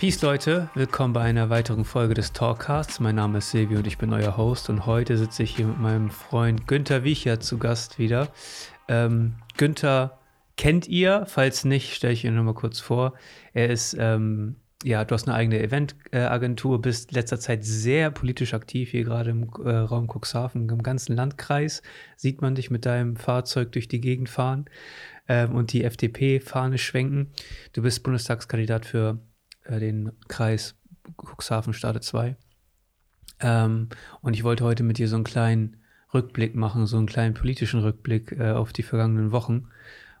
Peace Leute, willkommen bei einer weiteren Folge des Talkcasts. Mein Name ist Silvio und ich bin euer Host und heute sitze ich hier mit meinem Freund Günther Wiecher zu Gast wieder. Ähm, Günther kennt ihr, falls nicht, stelle ich ihn nochmal kurz vor. Er ist, ähm, ja, du hast eine eigene Eventagentur, bist letzter Zeit sehr politisch aktiv hier gerade im äh, Raum Cuxhaven, im ganzen Landkreis sieht man dich mit deinem Fahrzeug durch die Gegend fahren ähm, und die FDP-Fahne schwenken. Du bist Bundestagskandidat für den Kreis Cuxhaven Stade 2. Ähm, und ich wollte heute mit dir so einen kleinen Rückblick machen, so einen kleinen politischen Rückblick äh, auf die vergangenen Wochen,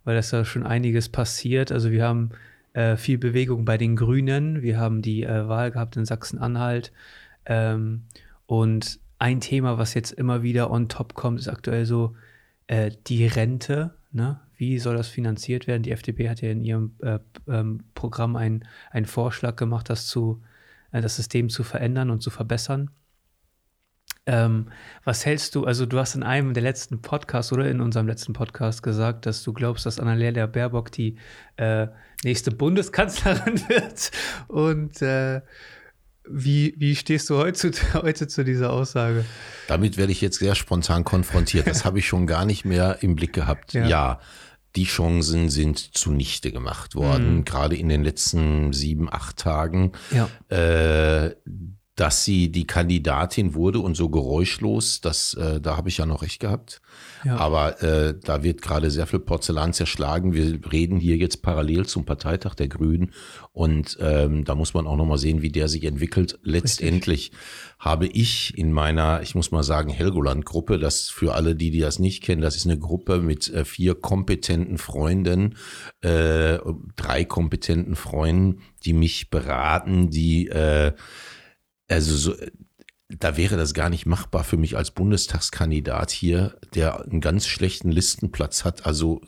weil das da schon einiges passiert. Also wir haben äh, viel Bewegung bei den Grünen, wir haben die äh, Wahl gehabt in Sachsen-Anhalt ähm, und ein Thema, was jetzt immer wieder on top kommt, ist aktuell so äh, die Rente. Ne? Wie soll das finanziert werden? Die FDP hat ja in ihrem äh, ähm, Programm einen, einen Vorschlag gemacht, das, zu, äh, das System zu verändern und zu verbessern. Ähm, was hältst du, also du hast in einem der letzten Podcasts oder in unserem letzten Podcast gesagt, dass du glaubst, dass Annalena Baerbock die äh, nächste Bundeskanzlerin wird. Und äh, wie, wie stehst du heute, heute zu dieser Aussage? Damit werde ich jetzt sehr spontan konfrontiert. Das habe ich schon gar nicht mehr im Blick gehabt. Ja. ja die Chancen sind zunichte gemacht worden, mhm. gerade in den letzten sieben, acht Tagen. Ja. Äh, dass sie die Kandidatin wurde und so geräuschlos, das, äh, da habe ich ja noch recht gehabt. Ja. Aber äh, da wird gerade sehr viel Porzellan zerschlagen. Wir reden hier jetzt parallel zum Parteitag der Grünen und ähm, da muss man auch noch mal sehen, wie der sich entwickelt. Letztendlich Richtig. habe ich in meiner, ich muss mal sagen, Helgoland-Gruppe, das für alle, die, die das nicht kennen, das ist eine Gruppe mit äh, vier kompetenten Freunden, äh, drei kompetenten Freunden, die mich beraten, die äh, also so, da wäre das gar nicht machbar für mich als Bundestagskandidat hier, der einen ganz schlechten Listenplatz hat, also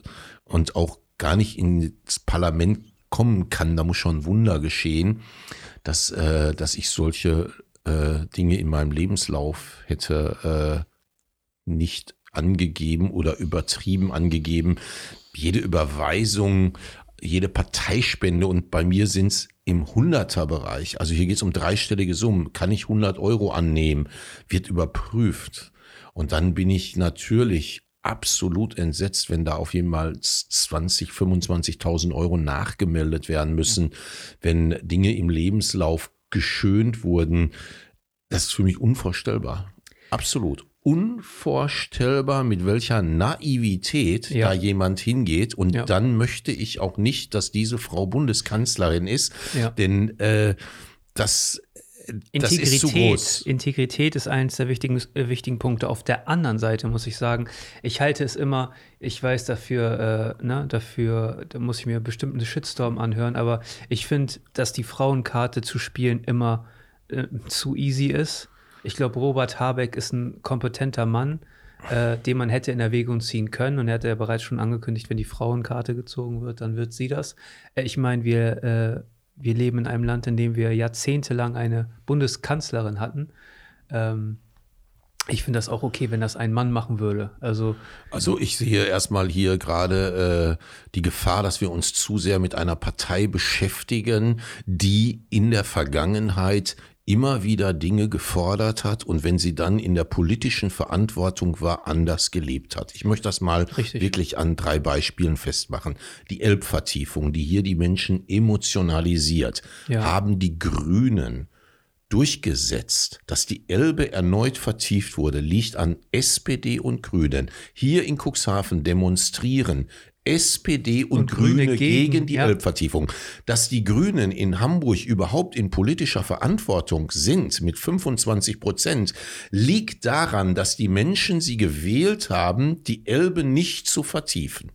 und auch gar nicht ins Parlament kommen kann. Da muss schon ein Wunder geschehen, dass, äh, dass ich solche äh, Dinge in meinem Lebenslauf hätte äh, nicht angegeben oder übertrieben angegeben. Jede Überweisung, jede Parteispende und bei mir sind es im Hunderterbereich, also hier geht es um dreistellige Summen, kann ich 100 Euro annehmen, wird überprüft. Und dann bin ich natürlich absolut entsetzt, wenn da auf jeden Fall 20, 25.000 Euro nachgemeldet werden müssen, wenn Dinge im Lebenslauf geschönt wurden. Das ist für mich unvorstellbar. Absolut unvorstellbar, mit welcher Naivität ja. da jemand hingeht. Und ja. dann möchte ich auch nicht, dass diese Frau Bundeskanzlerin ist, ja. denn äh, das Integrität, ist, groß. Integrität ist eines der wichtigen, äh, wichtigen Punkte. Auf der anderen Seite muss ich sagen, ich halte es immer, ich weiß dafür, äh, ne, dafür, da muss ich mir bestimmt einen Shitstorm anhören, aber ich finde, dass die Frauenkarte zu spielen immer äh, zu easy ist. Ich glaube, Robert Habeck ist ein kompetenter Mann, äh, den man hätte in Erwägung ziehen können. Und er hat ja bereits schon angekündigt, wenn die Frauenkarte gezogen wird, dann wird sie das. Äh, ich meine, wir, äh, wir leben in einem Land, in dem wir jahrzehntelang eine Bundeskanzlerin hatten. Ähm, ich finde das auch okay, wenn das ein Mann machen würde. Also, also ich sehe erstmal hier gerade äh, die Gefahr, dass wir uns zu sehr mit einer Partei beschäftigen, die in der Vergangenheit immer wieder Dinge gefordert hat und wenn sie dann in der politischen Verantwortung war, anders gelebt hat. Ich möchte das mal Richtig. wirklich an drei Beispielen festmachen. Die Elbvertiefung, die hier die Menschen emotionalisiert, ja. haben die Grünen durchgesetzt, dass die Elbe erneut vertieft wurde, liegt an SPD und Grünen. Hier in Cuxhaven demonstrieren SPD und, und Grüne, Grüne, gegen, gegen die ja. Elbvertiefung. Dass die Grünen in Hamburg überhaupt in politischer Verantwortung sind mit 25 Prozent, liegt daran, dass die Menschen sie gewählt haben, die Elbe nicht zu vertiefen.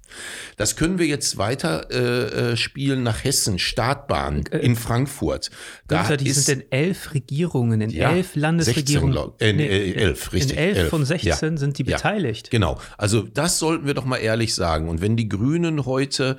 Das können wir jetzt weiter äh, äh spielen nach Hessen, Startbahn äh, in Frankfurt. Da Günther, die ist, sind in elf Regierungen, in ja, elf Landesregierungen. 16, äh, nee, äh, elf, richtig. In elf, elf. von 16 ja. sind die beteiligt. Genau. Also das sollten wir doch mal ehrlich sagen. Und wenn die Grünen heute,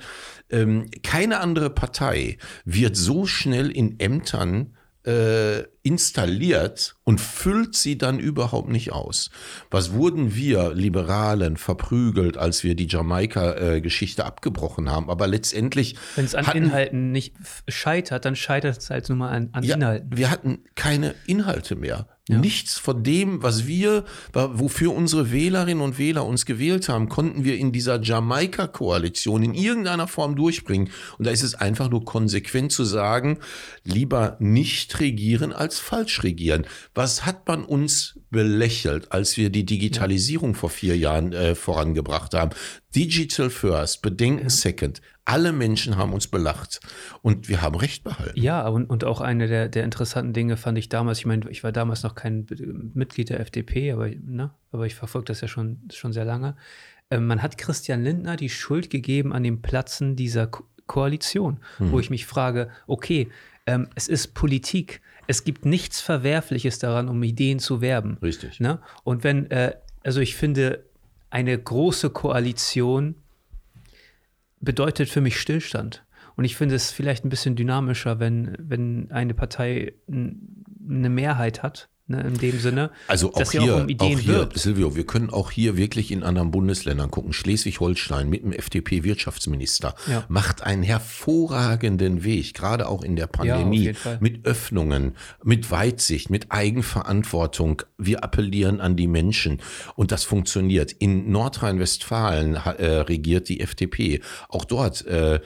ähm, keine andere Partei wird so schnell in Ämtern äh, installiert und füllt sie dann überhaupt nicht aus. Was wurden wir Liberalen verprügelt, als wir die Jamaika-Geschichte abgebrochen haben? Aber letztendlich. Wenn es an hatten, Inhalten nicht scheitert, dann scheitert es halt nur mal an, an ja, Inhalten. Wir hatten keine Inhalte mehr. Ja. Nichts von dem, was wir, wofür unsere Wählerinnen und Wähler uns gewählt haben, konnten wir in dieser Jamaika-Koalition in irgendeiner Form durchbringen. Und da ist es einfach nur konsequent zu sagen, lieber nicht regieren als falsch regieren. Was hat man uns belächelt, als wir die Digitalisierung vor vier Jahren äh, vorangebracht haben? Digital First, Bedenken ja. Second. Alle Menschen haben uns belacht und wir haben Recht behalten. Ja, und, und auch eine der, der interessanten Dinge fand ich damals, ich meine, ich war damals noch kein Mitglied der FDP, aber, ne, aber ich verfolge das ja schon, schon sehr lange. Ähm, man hat Christian Lindner die Schuld gegeben an dem Platzen dieser Ko Koalition, hm. wo ich mich frage, okay, ähm, es ist Politik. Es gibt nichts Verwerfliches daran, um Ideen zu werben. Richtig. Ne? Und wenn, äh, also ich finde, eine große Koalition bedeutet für mich Stillstand. Und ich finde es vielleicht ein bisschen dynamischer, wenn, wenn eine Partei eine Mehrheit hat ne, in dem Sinne. Also auch hier, auch, um auch hier wirbt. Silvio, wir können auch hier wirklich in anderen Bundesländern gucken. Schleswig-Holstein mit dem FDP-Wirtschaftsminister ja. macht einen hervorragenden Weg, gerade auch in der Pandemie, ja, mit Öffnungen, mit Weitsicht, mit Eigenverantwortung. Wir appellieren an die Menschen und das funktioniert. In Nordrhein-Westfalen äh, regiert die FDP. Auch dort äh,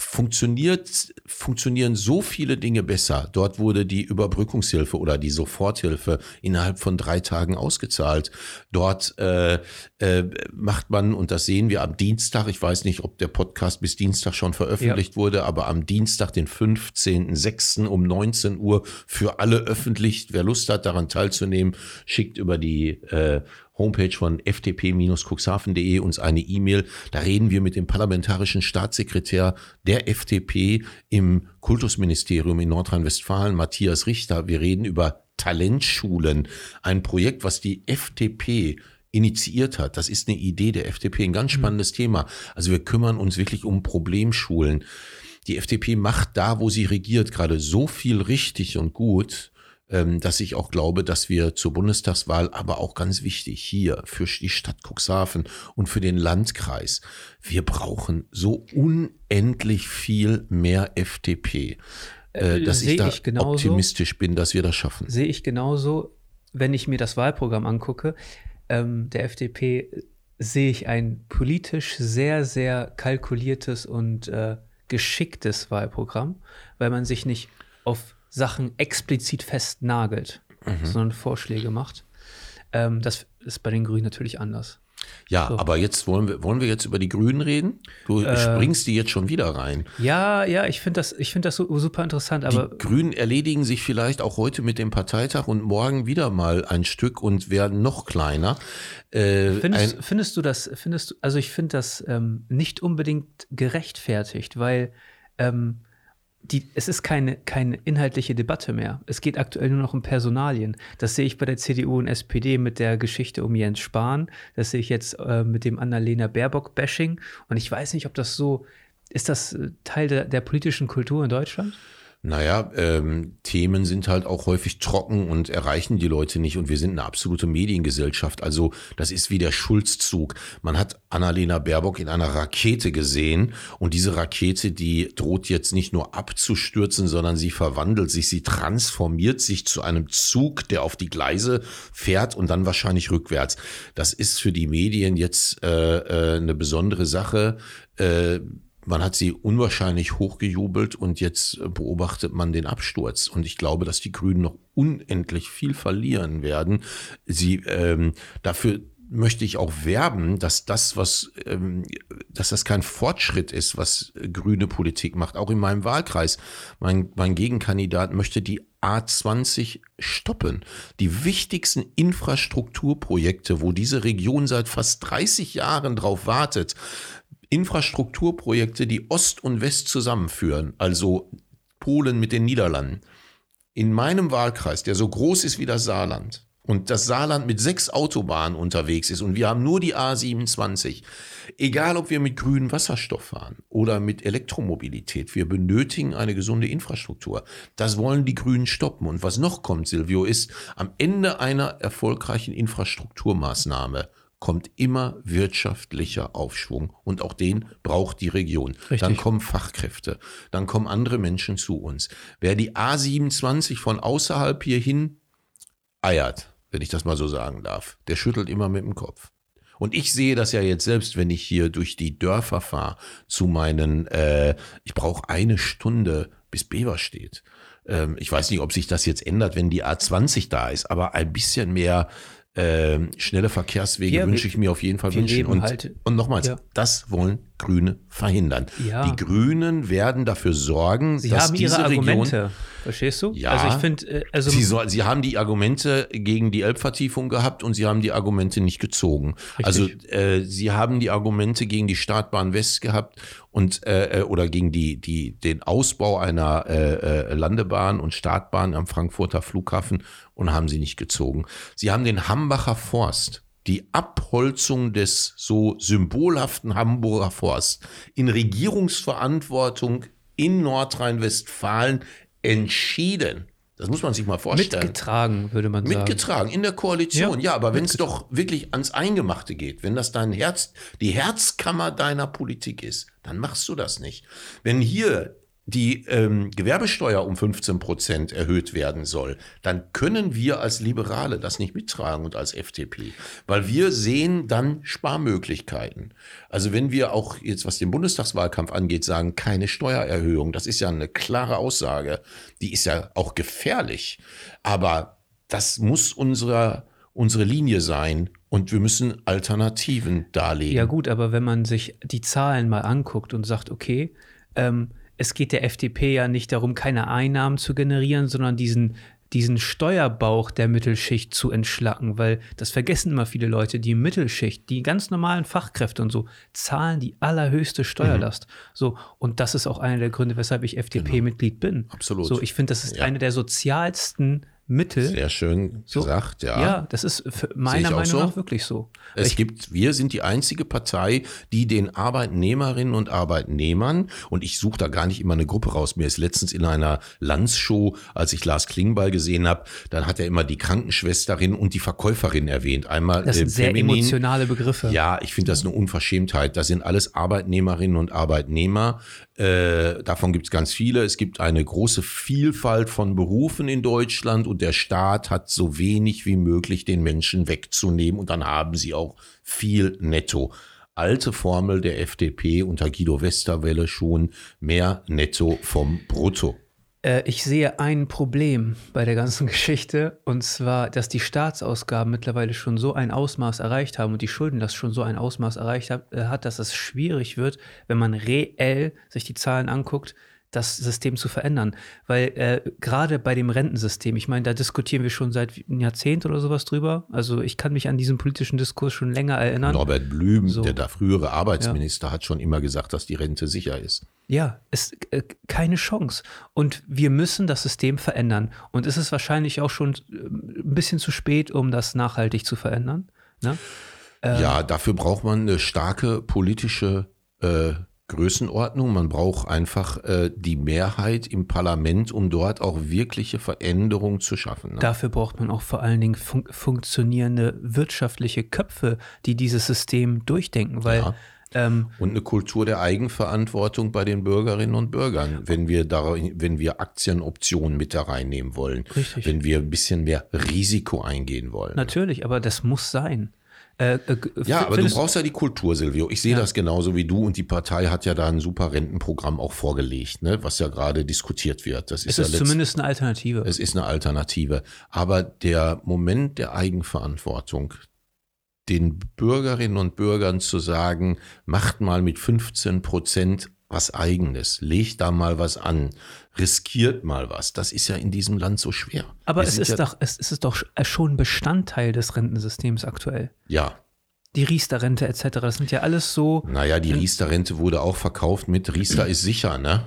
funktioniert, funktionieren so viele Dinge besser. Dort wurde die Überbrückungshilfe oder die Soforthilfe innerhalb von drei Tagen ausgezahlt. Dort äh, äh, macht man, und das sehen wir am Dienstag, ich weiß nicht, ob der Podcast bis Dienstag schon veröffentlicht ja. wurde, aber am Dienstag, den 15.06. um 19 Uhr für alle öffentlich. Wer Lust hat, daran teilzunehmen, schickt über die äh, Homepage von ftp-cuxhaven.de uns eine E-Mail. Da reden wir mit dem parlamentarischen Staatssekretär der FDP im Kultusministerium in Nordrhein-Westfalen, Matthias Richter. Wir reden über Talentschulen, ein Projekt, was die FDP initiiert hat. Das ist eine Idee der FDP, ein ganz mhm. spannendes mhm. Thema. Also wir kümmern uns wirklich um Problemschulen. Die FDP macht da, wo sie regiert, gerade so viel richtig und gut, dass ich auch glaube, dass wir zur Bundestagswahl, aber auch ganz wichtig hier für die Stadt Cuxhaven und für den Landkreis, wir brauchen so unendlich viel mehr FDP, äh, äh, dass ich da ich optimistisch bin, dass wir das schaffen. Sehe ich genauso, wenn ich mir das Wahlprogramm angucke, ähm, der FDP sehe ich ein politisch sehr, sehr kalkuliertes und äh, geschicktes Wahlprogramm, weil man sich nicht auf Sachen explizit festnagelt, mhm. sondern Vorschläge macht. Ähm, das ist bei den Grünen natürlich anders. Ja, so. aber jetzt wollen wir, wollen wir jetzt über die Grünen reden? Du äh, springst die jetzt schon wieder rein. Ja, ja, ich finde das, ich find das super interessant. Aber die Grünen erledigen sich vielleicht auch heute mit dem Parteitag und morgen wieder mal ein Stück und werden noch kleiner. Äh, findest, findest, du das, findest du, also ich finde das ähm, nicht unbedingt gerechtfertigt, weil ähm, die, es ist keine, keine inhaltliche Debatte mehr. Es geht aktuell nur noch um Personalien. Das sehe ich bei der CDU und SPD mit der Geschichte um Jens Spahn. Das sehe ich jetzt äh, mit dem Annalena Baerbock-Bashing. Und ich weiß nicht, ob das so, ist das äh, Teil der, der politischen Kultur in Deutschland? Naja, ähm, Themen sind halt auch häufig trocken und erreichen die Leute nicht. Und wir sind eine absolute Mediengesellschaft. Also das ist wie der Schulzzug. Man hat Annalena Baerbock in einer Rakete gesehen. Und diese Rakete, die droht jetzt nicht nur abzustürzen, sondern sie verwandelt sich, sie transformiert sich zu einem Zug, der auf die Gleise fährt und dann wahrscheinlich rückwärts. Das ist für die Medien jetzt äh, äh, eine besondere Sache. Äh, man hat sie unwahrscheinlich hochgejubelt und jetzt beobachtet man den Absturz. Und ich glaube, dass die Grünen noch unendlich viel verlieren werden. Sie ähm, dafür möchte ich auch werben, dass das, was, ähm, dass das kein Fortschritt ist, was grüne Politik macht. Auch in meinem Wahlkreis. Mein, mein Gegenkandidat möchte die A20 stoppen. Die wichtigsten Infrastrukturprojekte, wo diese Region seit fast 30 Jahren drauf wartet, Infrastrukturprojekte, die Ost und West zusammenführen, also Polen mit den Niederlanden. In meinem Wahlkreis, der so groß ist wie das Saarland und das Saarland mit sechs Autobahnen unterwegs ist und wir haben nur die A27, egal ob wir mit grünem Wasserstoff fahren oder mit Elektromobilität, wir benötigen eine gesunde Infrastruktur. Das wollen die Grünen stoppen. Und was noch kommt, Silvio, ist am Ende einer erfolgreichen Infrastrukturmaßnahme kommt immer wirtschaftlicher Aufschwung und auch den braucht die Region. Richtig. Dann kommen Fachkräfte, dann kommen andere Menschen zu uns. Wer die A27 von außerhalb hierhin eiert, wenn ich das mal so sagen darf. Der schüttelt immer mit dem Kopf. Und ich sehe das ja jetzt selbst, wenn ich hier durch die Dörfer fahre zu meinen, äh, ich brauche eine Stunde, bis Bever steht. Ähm, ich weiß nicht, ob sich das jetzt ändert, wenn die A20 da ist, aber ein bisschen mehr äh, schnelle Verkehrswege ja, wünsche ich mir auf jeden Fall wünschen. Und, halt, und nochmals, ja. das wollen Grüne verhindern. Ja. Die Grünen werden dafür sorgen, Sie dass haben diese ihre Argumente. Region Verstehst du? Ja. Also ich finde, äh, also sie, soll, sie haben die Argumente gegen die Elbvertiefung gehabt und sie haben die Argumente nicht gezogen. Richtig. Also äh, sie haben die Argumente gegen die Startbahn West gehabt und äh, äh, oder gegen die die den Ausbau einer äh, äh, Landebahn und Startbahn am Frankfurter Flughafen und haben sie nicht gezogen. Sie haben den Hambacher Forst die Abholzung des so symbolhaften Hamburger Forst in Regierungsverantwortung in Nordrhein-Westfalen entschieden. Das muss man sich mal vorstellen. Mitgetragen, würde man sagen. Mitgetragen in der Koalition, ja, ja aber wenn es doch wirklich ans Eingemachte geht, wenn das dein Herz, die Herzkammer deiner Politik ist, dann machst du das nicht. Wenn hier die ähm, Gewerbesteuer um 15 Prozent erhöht werden soll, dann können wir als Liberale das nicht mittragen und als FDP, weil wir sehen dann Sparmöglichkeiten. Also wenn wir auch jetzt, was den Bundestagswahlkampf angeht, sagen, keine Steuererhöhung, das ist ja eine klare Aussage, die ist ja auch gefährlich, aber das muss unsere, unsere Linie sein und wir müssen Alternativen darlegen. Ja gut, aber wenn man sich die Zahlen mal anguckt und sagt, okay, ähm, es geht der FDP ja nicht darum, keine Einnahmen zu generieren, sondern diesen, diesen Steuerbauch der Mittelschicht zu entschlacken, weil das vergessen immer viele Leute, die Mittelschicht, die ganz normalen Fachkräfte und so, zahlen die allerhöchste Steuerlast. Mhm. So, und das ist auch einer der Gründe, weshalb ich FDP-Mitglied genau. bin. Absolut. So, ich finde, das ist ja. eine der sozialsten Mittel. Sehr schön so, gesagt, ja. Ja, das ist meiner Meinung so. nach wirklich so. Es ich, gibt, wir sind die einzige Partei, die den Arbeitnehmerinnen und Arbeitnehmern, und ich suche da gar nicht immer eine Gruppe raus, mir ist letztens in einer Landshow, als ich Lars Klingbeil gesehen habe, dann hat er immer die Krankenschwesterin und die Verkäuferin erwähnt. Einmal das sind äh, sehr feminin. emotionale Begriffe. Ja, ich finde das eine Unverschämtheit. Das sind alles Arbeitnehmerinnen und Arbeitnehmer. Äh, davon gibt es ganz viele. Es gibt eine große Vielfalt von Berufen in Deutschland und der Staat hat so wenig wie möglich den Menschen wegzunehmen und dann haben sie auch viel netto. Alte Formel der FDP unter Guido Westerwelle schon mehr netto vom Brutto. Äh, ich sehe ein Problem bei der ganzen Geschichte und zwar, dass die Staatsausgaben mittlerweile schon so ein Ausmaß erreicht haben und die Schulden das schon so ein Ausmaß erreicht hat, äh, dass es schwierig wird, wenn man reell sich die Zahlen anguckt, das System zu verändern. Weil äh, gerade bei dem Rentensystem, ich meine, da diskutieren wir schon seit einem Jahrzehnt oder sowas drüber. Also ich kann mich an diesen politischen Diskurs schon länger erinnern. Norbert Blüm, so. der da frühere Arbeitsminister, ja. hat schon immer gesagt, dass die Rente sicher ist. Ja, ist äh, keine Chance. Und wir müssen das System verändern. Und es ist wahrscheinlich auch schon äh, ein bisschen zu spät, um das nachhaltig zu verändern. Ne? ja, dafür braucht man eine starke politische äh, Größenordnung. Man braucht einfach äh, die Mehrheit im Parlament, um dort auch wirkliche Veränderungen zu schaffen. Ne? Dafür braucht man auch vor allen Dingen fun funktionierende wirtschaftliche Köpfe, die dieses System durchdenken, weil ja. Ähm, und eine Kultur der Eigenverantwortung bei den Bürgerinnen und Bürgern, wenn wir da, wenn wir Aktienoptionen mit da reinnehmen wollen, richtig. wenn wir ein bisschen mehr Risiko eingehen wollen. Natürlich, aber das muss sein. Äh, äh, ja, aber du brauchst ja die Kultur, Silvio. Ich sehe ja. das genauso wie du und die Partei hat ja da ein super Rentenprogramm auch vorgelegt, ne, was ja gerade diskutiert wird. Das ist es ist ja zumindest eine Alternative. Es ist eine Alternative. Aber der Moment der Eigenverantwortung, den Bürgerinnen und Bürgern zu sagen, macht mal mit 15 Prozent was Eigenes, legt da mal was an, riskiert mal was. Das ist ja in diesem Land so schwer. Aber es ist, ja doch, es ist doch schon Bestandteil des Rentensystems aktuell. Ja. Die Riester-Rente etc., das sind ja alles so. Naja, die Riester-Rente wurde auch verkauft mit Riester ist sicher, ne?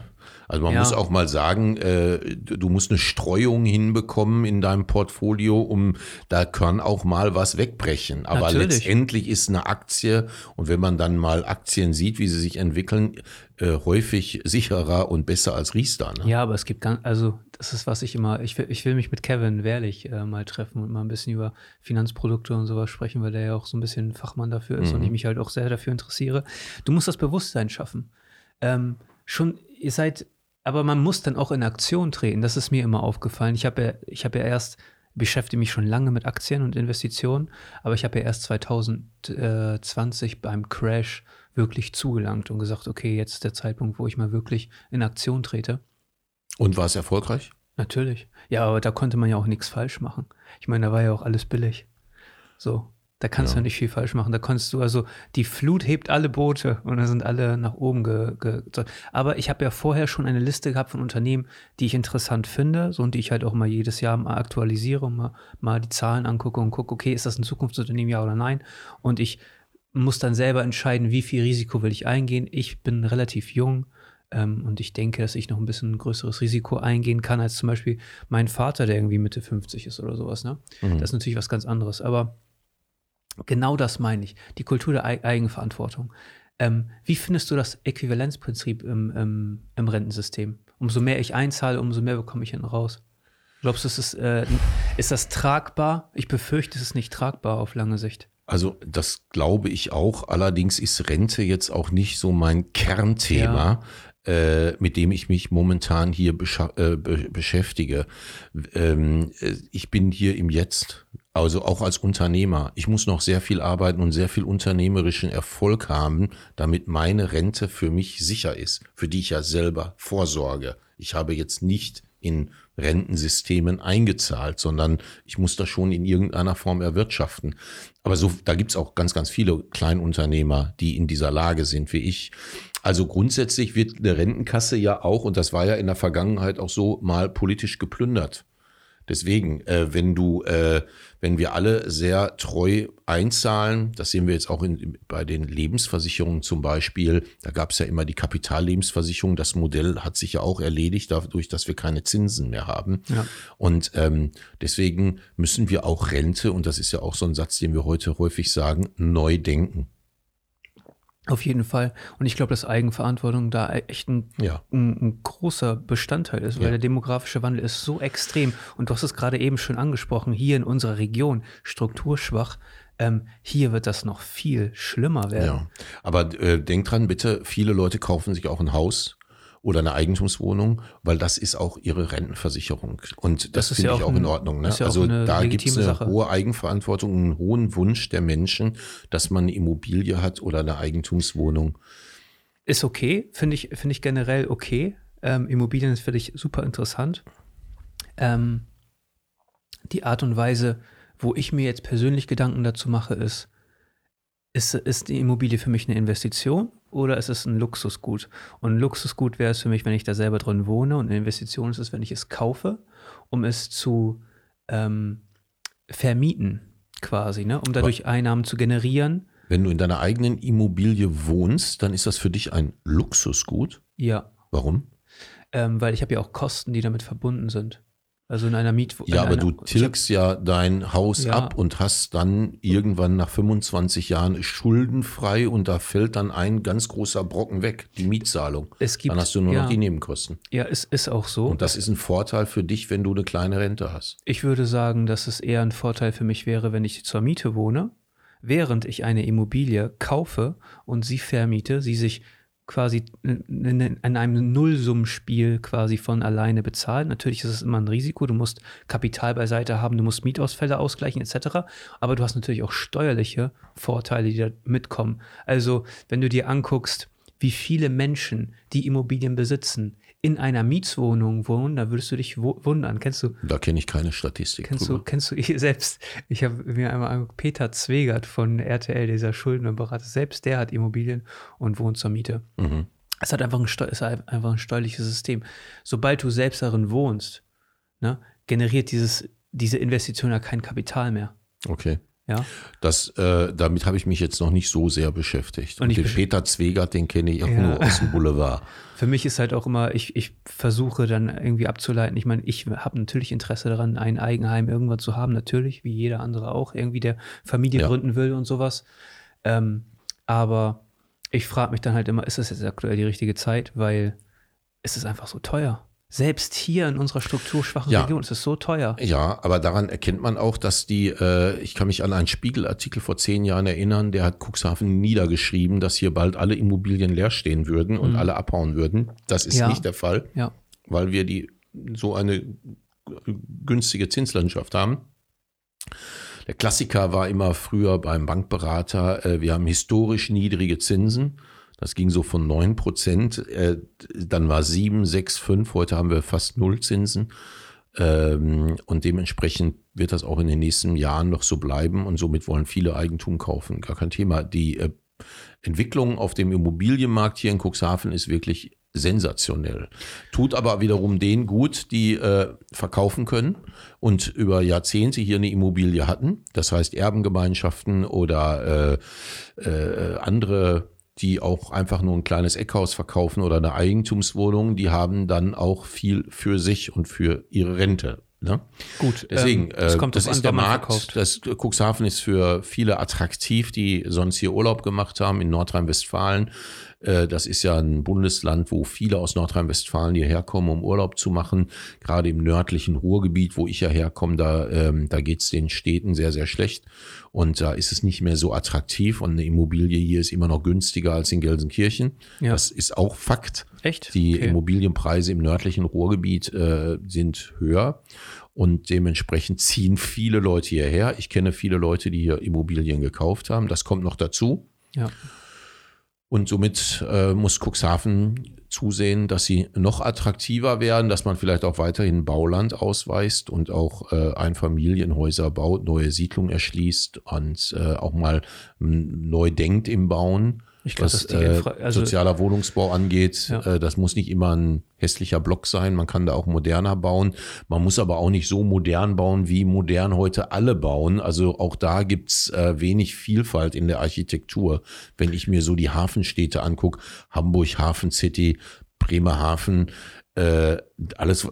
Also man ja. muss auch mal sagen, äh, du musst eine Streuung hinbekommen in deinem Portfolio, um da kann auch mal was wegbrechen. Aber Natürlich. letztendlich ist eine Aktie und wenn man dann mal Aktien sieht, wie sie sich entwickeln, äh, häufig sicherer und besser als Riester. Ne? Ja, aber es gibt ganz, also das ist was ich immer, ich will, ich will mich mit Kevin Wehrlich äh, mal treffen und mal ein bisschen über Finanzprodukte und sowas sprechen, weil der ja auch so ein bisschen Fachmann dafür ist mhm. und ich mich halt auch sehr dafür interessiere. Du musst das Bewusstsein schaffen. Ähm, schon, ihr seid, aber man muss dann auch in Aktion treten. Das ist mir immer aufgefallen. Ich habe ja, ich habe ja erst, beschäftige mich schon lange mit Aktien und Investitionen, aber ich habe ja erst 2020 beim Crash wirklich zugelangt und gesagt, okay, jetzt ist der Zeitpunkt, wo ich mal wirklich in Aktion trete. Und war es erfolgreich? Natürlich. Ja, aber da konnte man ja auch nichts falsch machen. Ich meine, da war ja auch alles billig. So. Da kannst ja. du nicht viel falsch machen. Da kannst du, also die Flut hebt alle Boote und da sind alle nach oben ge, ge Aber ich habe ja vorher schon eine Liste gehabt von Unternehmen, die ich interessant finde, so und die ich halt auch mal jedes Jahr mal aktualisiere und mal, mal die Zahlen angucke und gucke, okay, ist das ein Zukunftsunternehmen, ja oder nein? Und ich muss dann selber entscheiden, wie viel Risiko will ich eingehen. Ich bin relativ jung ähm, und ich denke, dass ich noch ein bisschen größeres Risiko eingehen kann als zum Beispiel mein Vater, der irgendwie Mitte 50 ist oder sowas. Ne? Mhm. Das ist natürlich was ganz anderes. Aber Genau das meine ich. Die Kultur der Eigenverantwortung. Ähm, wie findest du das Äquivalenzprinzip im, im, im, Rentensystem? Umso mehr ich einzahle, umso mehr bekomme ich hinten raus. Glaubst du, ist, es, äh, ist das tragbar? Ich befürchte, es ist nicht tragbar auf lange Sicht. Also das glaube ich auch. Allerdings ist Rente jetzt auch nicht so mein Kernthema. Ja. Äh, mit dem ich mich momentan hier äh, be beschäftige. Ähm, äh, ich bin hier im Jetzt. Also auch als Unternehmer. Ich muss noch sehr viel arbeiten und sehr viel unternehmerischen Erfolg haben, damit meine Rente für mich sicher ist, für die ich ja selber vorsorge. Ich habe jetzt nicht in Rentensystemen eingezahlt, sondern ich muss das schon in irgendeiner Form erwirtschaften. Aber so, da gibt's auch ganz, ganz viele Kleinunternehmer, die in dieser Lage sind wie ich. Also grundsätzlich wird eine Rentenkasse ja auch, und das war ja in der Vergangenheit auch so, mal politisch geplündert. Deswegen, äh, wenn du, äh, wenn wir alle sehr treu einzahlen, das sehen wir jetzt auch in, bei den Lebensversicherungen zum Beispiel, da gab es ja immer die Kapitallebensversicherung, das Modell hat sich ja auch erledigt, dadurch, dass wir keine Zinsen mehr haben. Ja. Und ähm, deswegen müssen wir auch Rente, und das ist ja auch so ein Satz, den wir heute häufig sagen, neu denken. Auf jeden Fall. Und ich glaube, dass Eigenverantwortung da echt ein, ja. ein, ein großer Bestandteil ist, weil ja. der demografische Wandel ist so extrem. Und du hast es gerade eben schon angesprochen, hier in unserer Region, strukturschwach. Ähm, hier wird das noch viel schlimmer werden. Ja. Aber äh, denk dran, bitte, viele Leute kaufen sich auch ein Haus oder eine Eigentumswohnung, weil das ist auch ihre Rentenversicherung. Und das, das finde ja ich auch in Ordnung. Ne? Ja also da gibt es eine Sache. hohe Eigenverantwortung, einen hohen Wunsch der Menschen, dass man eine Immobilie hat oder eine Eigentumswohnung. Ist okay, finde ich, finde ich generell okay. Ähm, Immobilien ist für dich super interessant. Ähm, die Art und Weise, wo ich mir jetzt persönlich Gedanken dazu mache, ist, ist, ist die Immobilie für mich eine Investition oder ist es ein Luxusgut? Und ein Luxusgut wäre es für mich, wenn ich da selber drin wohne und eine Investition ist es, wenn ich es kaufe, um es zu ähm, vermieten quasi, ne? um dadurch Einnahmen zu generieren. Wenn du in deiner eigenen Immobilie wohnst, dann ist das für dich ein Luxusgut? Ja. Warum? Ähm, weil ich habe ja auch Kosten, die damit verbunden sind. Also in einer Mietwohnung. Ja, aber du tilgst ja dein Haus ja. ab und hast dann irgendwann nach 25 Jahren schuldenfrei und da fällt dann ein ganz großer Brocken weg, die Mietzahlung. Es gibt, dann hast du nur ja, noch die Nebenkosten. Ja, es ist auch so. Und das ist ein Vorteil für dich, wenn du eine kleine Rente hast. Ich würde sagen, dass es eher ein Vorteil für mich wäre, wenn ich zur Miete wohne, während ich eine Immobilie kaufe und sie vermiete, sie sich quasi in, einem Nullsummenspiel quasi von alleine bezahlt. Natürlich ist es immer ein Risiko, du musst Kapital beiseite haben, du musst Mietausfälle ausgleichen etc. Aber du hast natürlich auch steuerliche Vorteile, die da mitkommen. Also wenn du dir anguckst, wie viele Menschen, die Immobilien besitzen, in einer Mietswohnung wohnen, da würdest du dich wundern. Kennst du? Da kenne ich keine Statistik. Kennst drüber. du, kennst du selbst? Ich habe mir einmal angeguckt, Peter Zwegert von RTL, dieser Schuldenberater, selbst der hat Immobilien und wohnt zur Miete. Mhm. Es hat einfach ein, ist einfach ein steuerliches System. Sobald du selbst darin wohnst, ne, generiert dieses, diese Investition ja kein Kapital mehr. Okay. Ja. Das, äh, damit habe ich mich jetzt noch nicht so sehr beschäftigt. Und, Und den Peter Zwegert, den kenne ich auch ja. nur aus dem Boulevard. Für mich ist halt auch immer, ich, ich versuche dann irgendwie abzuleiten. Ich meine, ich habe natürlich Interesse daran, ein Eigenheim irgendwann zu haben, natürlich, wie jeder andere auch, irgendwie der Familie ja. gründen will und sowas. Ähm, aber ich frage mich dann halt immer, ist das jetzt aktuell die richtige Zeit? Weil es ist einfach so teuer. Selbst hier in unserer strukturschwachen ja. Region ist es so teuer. Ja, aber daran erkennt man auch, dass die, äh, ich kann mich an einen Spiegelartikel vor zehn Jahren erinnern, der hat Cuxhaven niedergeschrieben, dass hier bald alle Immobilien leer stehen würden und mhm. alle abhauen würden. Das ist ja. nicht der Fall, ja. weil wir die so eine günstige Zinslandschaft haben. Der Klassiker war immer früher beim Bankberater, äh, wir haben historisch niedrige Zinsen das ging so von 9 Prozent, äh, dann war 7, 6, 5, heute haben wir fast Null Zinsen. Ähm, und dementsprechend wird das auch in den nächsten Jahren noch so bleiben und somit wollen viele Eigentum kaufen. Gar kein Thema. Die äh, Entwicklung auf dem Immobilienmarkt hier in Cuxhaven ist wirklich sensationell. Tut aber wiederum denen gut, die äh, verkaufen können und über Jahrzehnte hier eine Immobilie hatten. Das heißt Erbengemeinschaften oder äh, äh, andere die auch einfach nur ein kleines Eckhaus verkaufen oder eine Eigentumswohnung, die haben dann auch viel für sich und für ihre Rente. Ne? Gut, deswegen, ähm, das, kommt das ist an, der Markt. Verkauft. Das Cuxhaven ist für viele attraktiv, die sonst hier Urlaub gemacht haben in Nordrhein-Westfalen. Äh, das ist ja ein Bundesland, wo viele aus Nordrhein-Westfalen hierher kommen, um Urlaub zu machen. Gerade im nördlichen Ruhrgebiet, wo ich ja herkomme, da, ähm, da geht es den Städten sehr, sehr schlecht. Und da ist es nicht mehr so attraktiv und eine Immobilie hier ist immer noch günstiger als in Gelsenkirchen. Ja. Das ist auch Fakt. Echt? Die okay. Immobilienpreise im nördlichen Ruhrgebiet äh, sind höher und dementsprechend ziehen viele Leute hierher. Ich kenne viele Leute, die hier Immobilien gekauft haben. Das kommt noch dazu. Ja. Und somit äh, muss Cuxhaven zusehen, dass sie noch attraktiver werden, dass man vielleicht auch weiterhin Bauland ausweist und auch äh, Einfamilienhäuser baut, neue Siedlungen erschließt und äh, auch mal neu denkt im Bauen. Ich glaub, was äh, also, sozialer Wohnungsbau angeht. Ja. Äh, das muss nicht immer ein hässlicher Block sein. Man kann da auch moderner bauen. Man muss aber auch nicht so modern bauen, wie modern heute alle bauen. Also auch da gibt's äh, wenig Vielfalt in der Architektur. Wenn ich mir so die Hafenstädte angucke, Hamburg, Hafen City, Bremerhaven, äh, alles,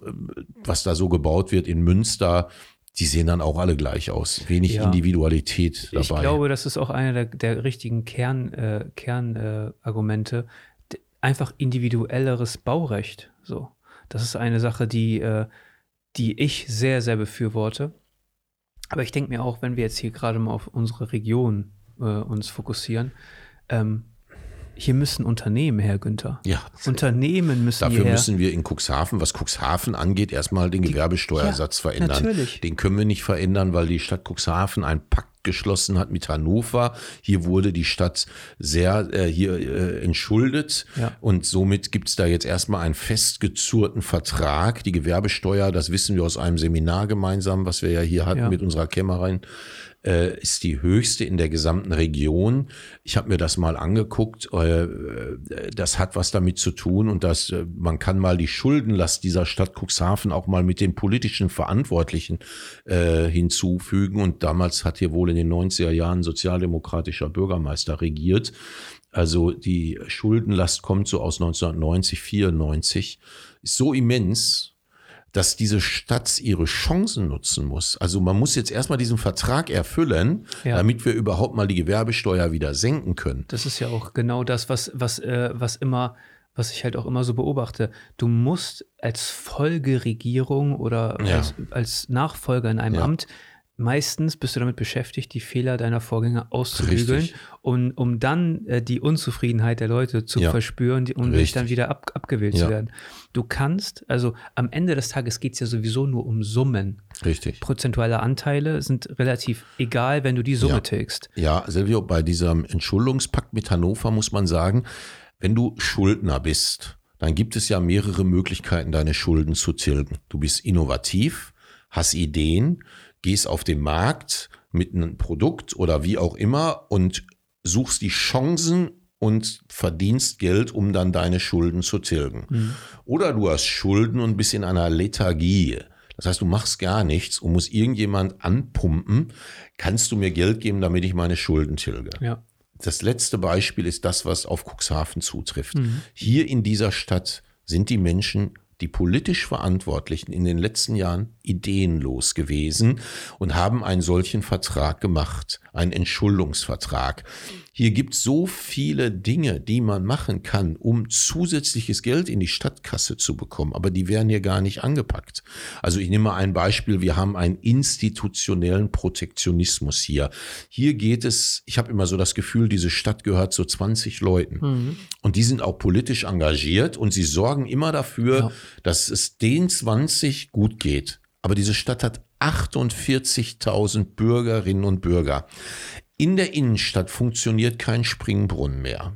was da so gebaut wird in Münster, die sehen dann auch alle gleich aus. Wenig ja. Individualität dabei. Ich glaube, das ist auch einer der, der richtigen Kernargumente. Kern, äh, einfach individuelleres Baurecht. So. Das ist eine Sache, die, äh, die ich sehr, sehr befürworte. Aber ich denke mir auch, wenn wir jetzt hier gerade mal auf unsere Region äh, uns fokussieren, ähm, hier müssen Unternehmen her, Günther. Ja. Unternehmen müssen Dafür müssen wir in Cuxhaven, was Cuxhaven angeht, erstmal den Gewerbesteuersatz ja, verändern. Natürlich. Den können wir nicht verändern, weil die Stadt Cuxhaven ein Pakt geschlossen hat mit Hannover. Hier wurde die Stadt sehr äh, hier äh, entschuldet ja. und somit gibt es da jetzt erstmal einen festgezurrten Vertrag. Die Gewerbesteuer, das wissen wir aus einem Seminar gemeinsam, was wir ja hier hatten ja. mit unserer Kämmerin, äh, ist die höchste in der gesamten Region. Ich habe mir das mal angeguckt. Äh, das hat was damit zu tun und das, äh, man kann mal die Schuldenlast dieser Stadt Cuxhaven auch mal mit den politischen Verantwortlichen äh, hinzufügen. Und damals hat hier wohl in den 90er Jahren sozialdemokratischer Bürgermeister regiert. Also die Schuldenlast kommt so aus 1990, 94, ist so immens, dass diese Stadt ihre Chancen nutzen muss. Also man muss jetzt erstmal diesen Vertrag erfüllen, ja. damit wir überhaupt mal die Gewerbesteuer wieder senken können. Das ist ja auch genau das, was, was, äh, was immer, was ich halt auch immer so beobachte. Du musst als Folgeregierung oder ja. als, als, Nachfolger in einem ja. Amt meistens bist du damit beschäftigt, die Fehler deiner Vorgänger auszubügeln, und, um dann äh, die Unzufriedenheit der Leute zu ja. verspüren und um dann wieder ab, abgewählt ja. zu werden. Du kannst, also am Ende des Tages geht es ja sowieso nur um Summen. Richtig. Prozentuale Anteile sind relativ egal, wenn du die Summe ja. tilgst. Ja, Silvio, bei diesem Entschuldungspakt mit Hannover muss man sagen, wenn du Schuldner bist, dann gibt es ja mehrere Möglichkeiten, deine Schulden zu tilgen. Du bist innovativ, hast Ideen, gehst auf den Markt mit einem Produkt oder wie auch immer und suchst die Chancen und verdienst Geld, um dann deine Schulden zu tilgen. Mhm. Oder du hast Schulden und bist in einer Lethargie. Das heißt, du machst gar nichts und musst irgendjemand anpumpen. Kannst du mir Geld geben, damit ich meine Schulden tilge? Ja. Das letzte Beispiel ist das, was auf Cuxhaven zutrifft. Mhm. Hier in dieser Stadt sind die Menschen die politisch Verantwortlichen in den letzten Jahren ideenlos gewesen und haben einen solchen Vertrag gemacht, einen Entschuldungsvertrag. Hier gibt es so viele Dinge, die man machen kann, um zusätzliches Geld in die Stadtkasse zu bekommen, aber die werden hier gar nicht angepackt. Also ich nehme mal ein Beispiel, wir haben einen institutionellen Protektionismus hier. Hier geht es, ich habe immer so das Gefühl, diese Stadt gehört zu 20 Leuten mhm. und die sind auch politisch engagiert und sie sorgen immer dafür, ja. dass es den 20 gut geht. Aber diese Stadt hat 48.000 Bürgerinnen und Bürger. In der Innenstadt funktioniert kein Springbrunnen mehr.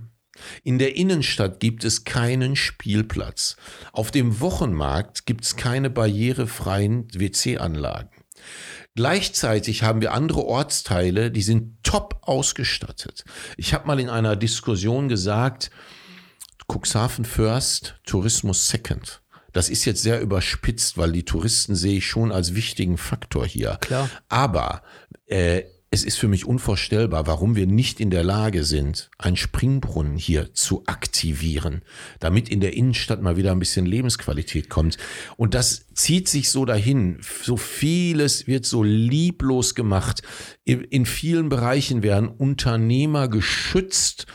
In der Innenstadt gibt es keinen Spielplatz. Auf dem Wochenmarkt gibt es keine barrierefreien WC-Anlagen. Gleichzeitig haben wir andere Ortsteile, die sind top ausgestattet. Ich habe mal in einer Diskussion gesagt, Cuxhaven First, Tourismus Second. Das ist jetzt sehr überspitzt, weil die Touristen sehe ich schon als wichtigen Faktor hier. Klar. Aber äh, es ist für mich unvorstellbar, warum wir nicht in der Lage sind, einen Springbrunnen hier zu aktivieren, damit in der Innenstadt mal wieder ein bisschen Lebensqualität kommt. Und das zieht sich so dahin. So vieles wird so lieblos gemacht. In vielen Bereichen werden Unternehmer geschützt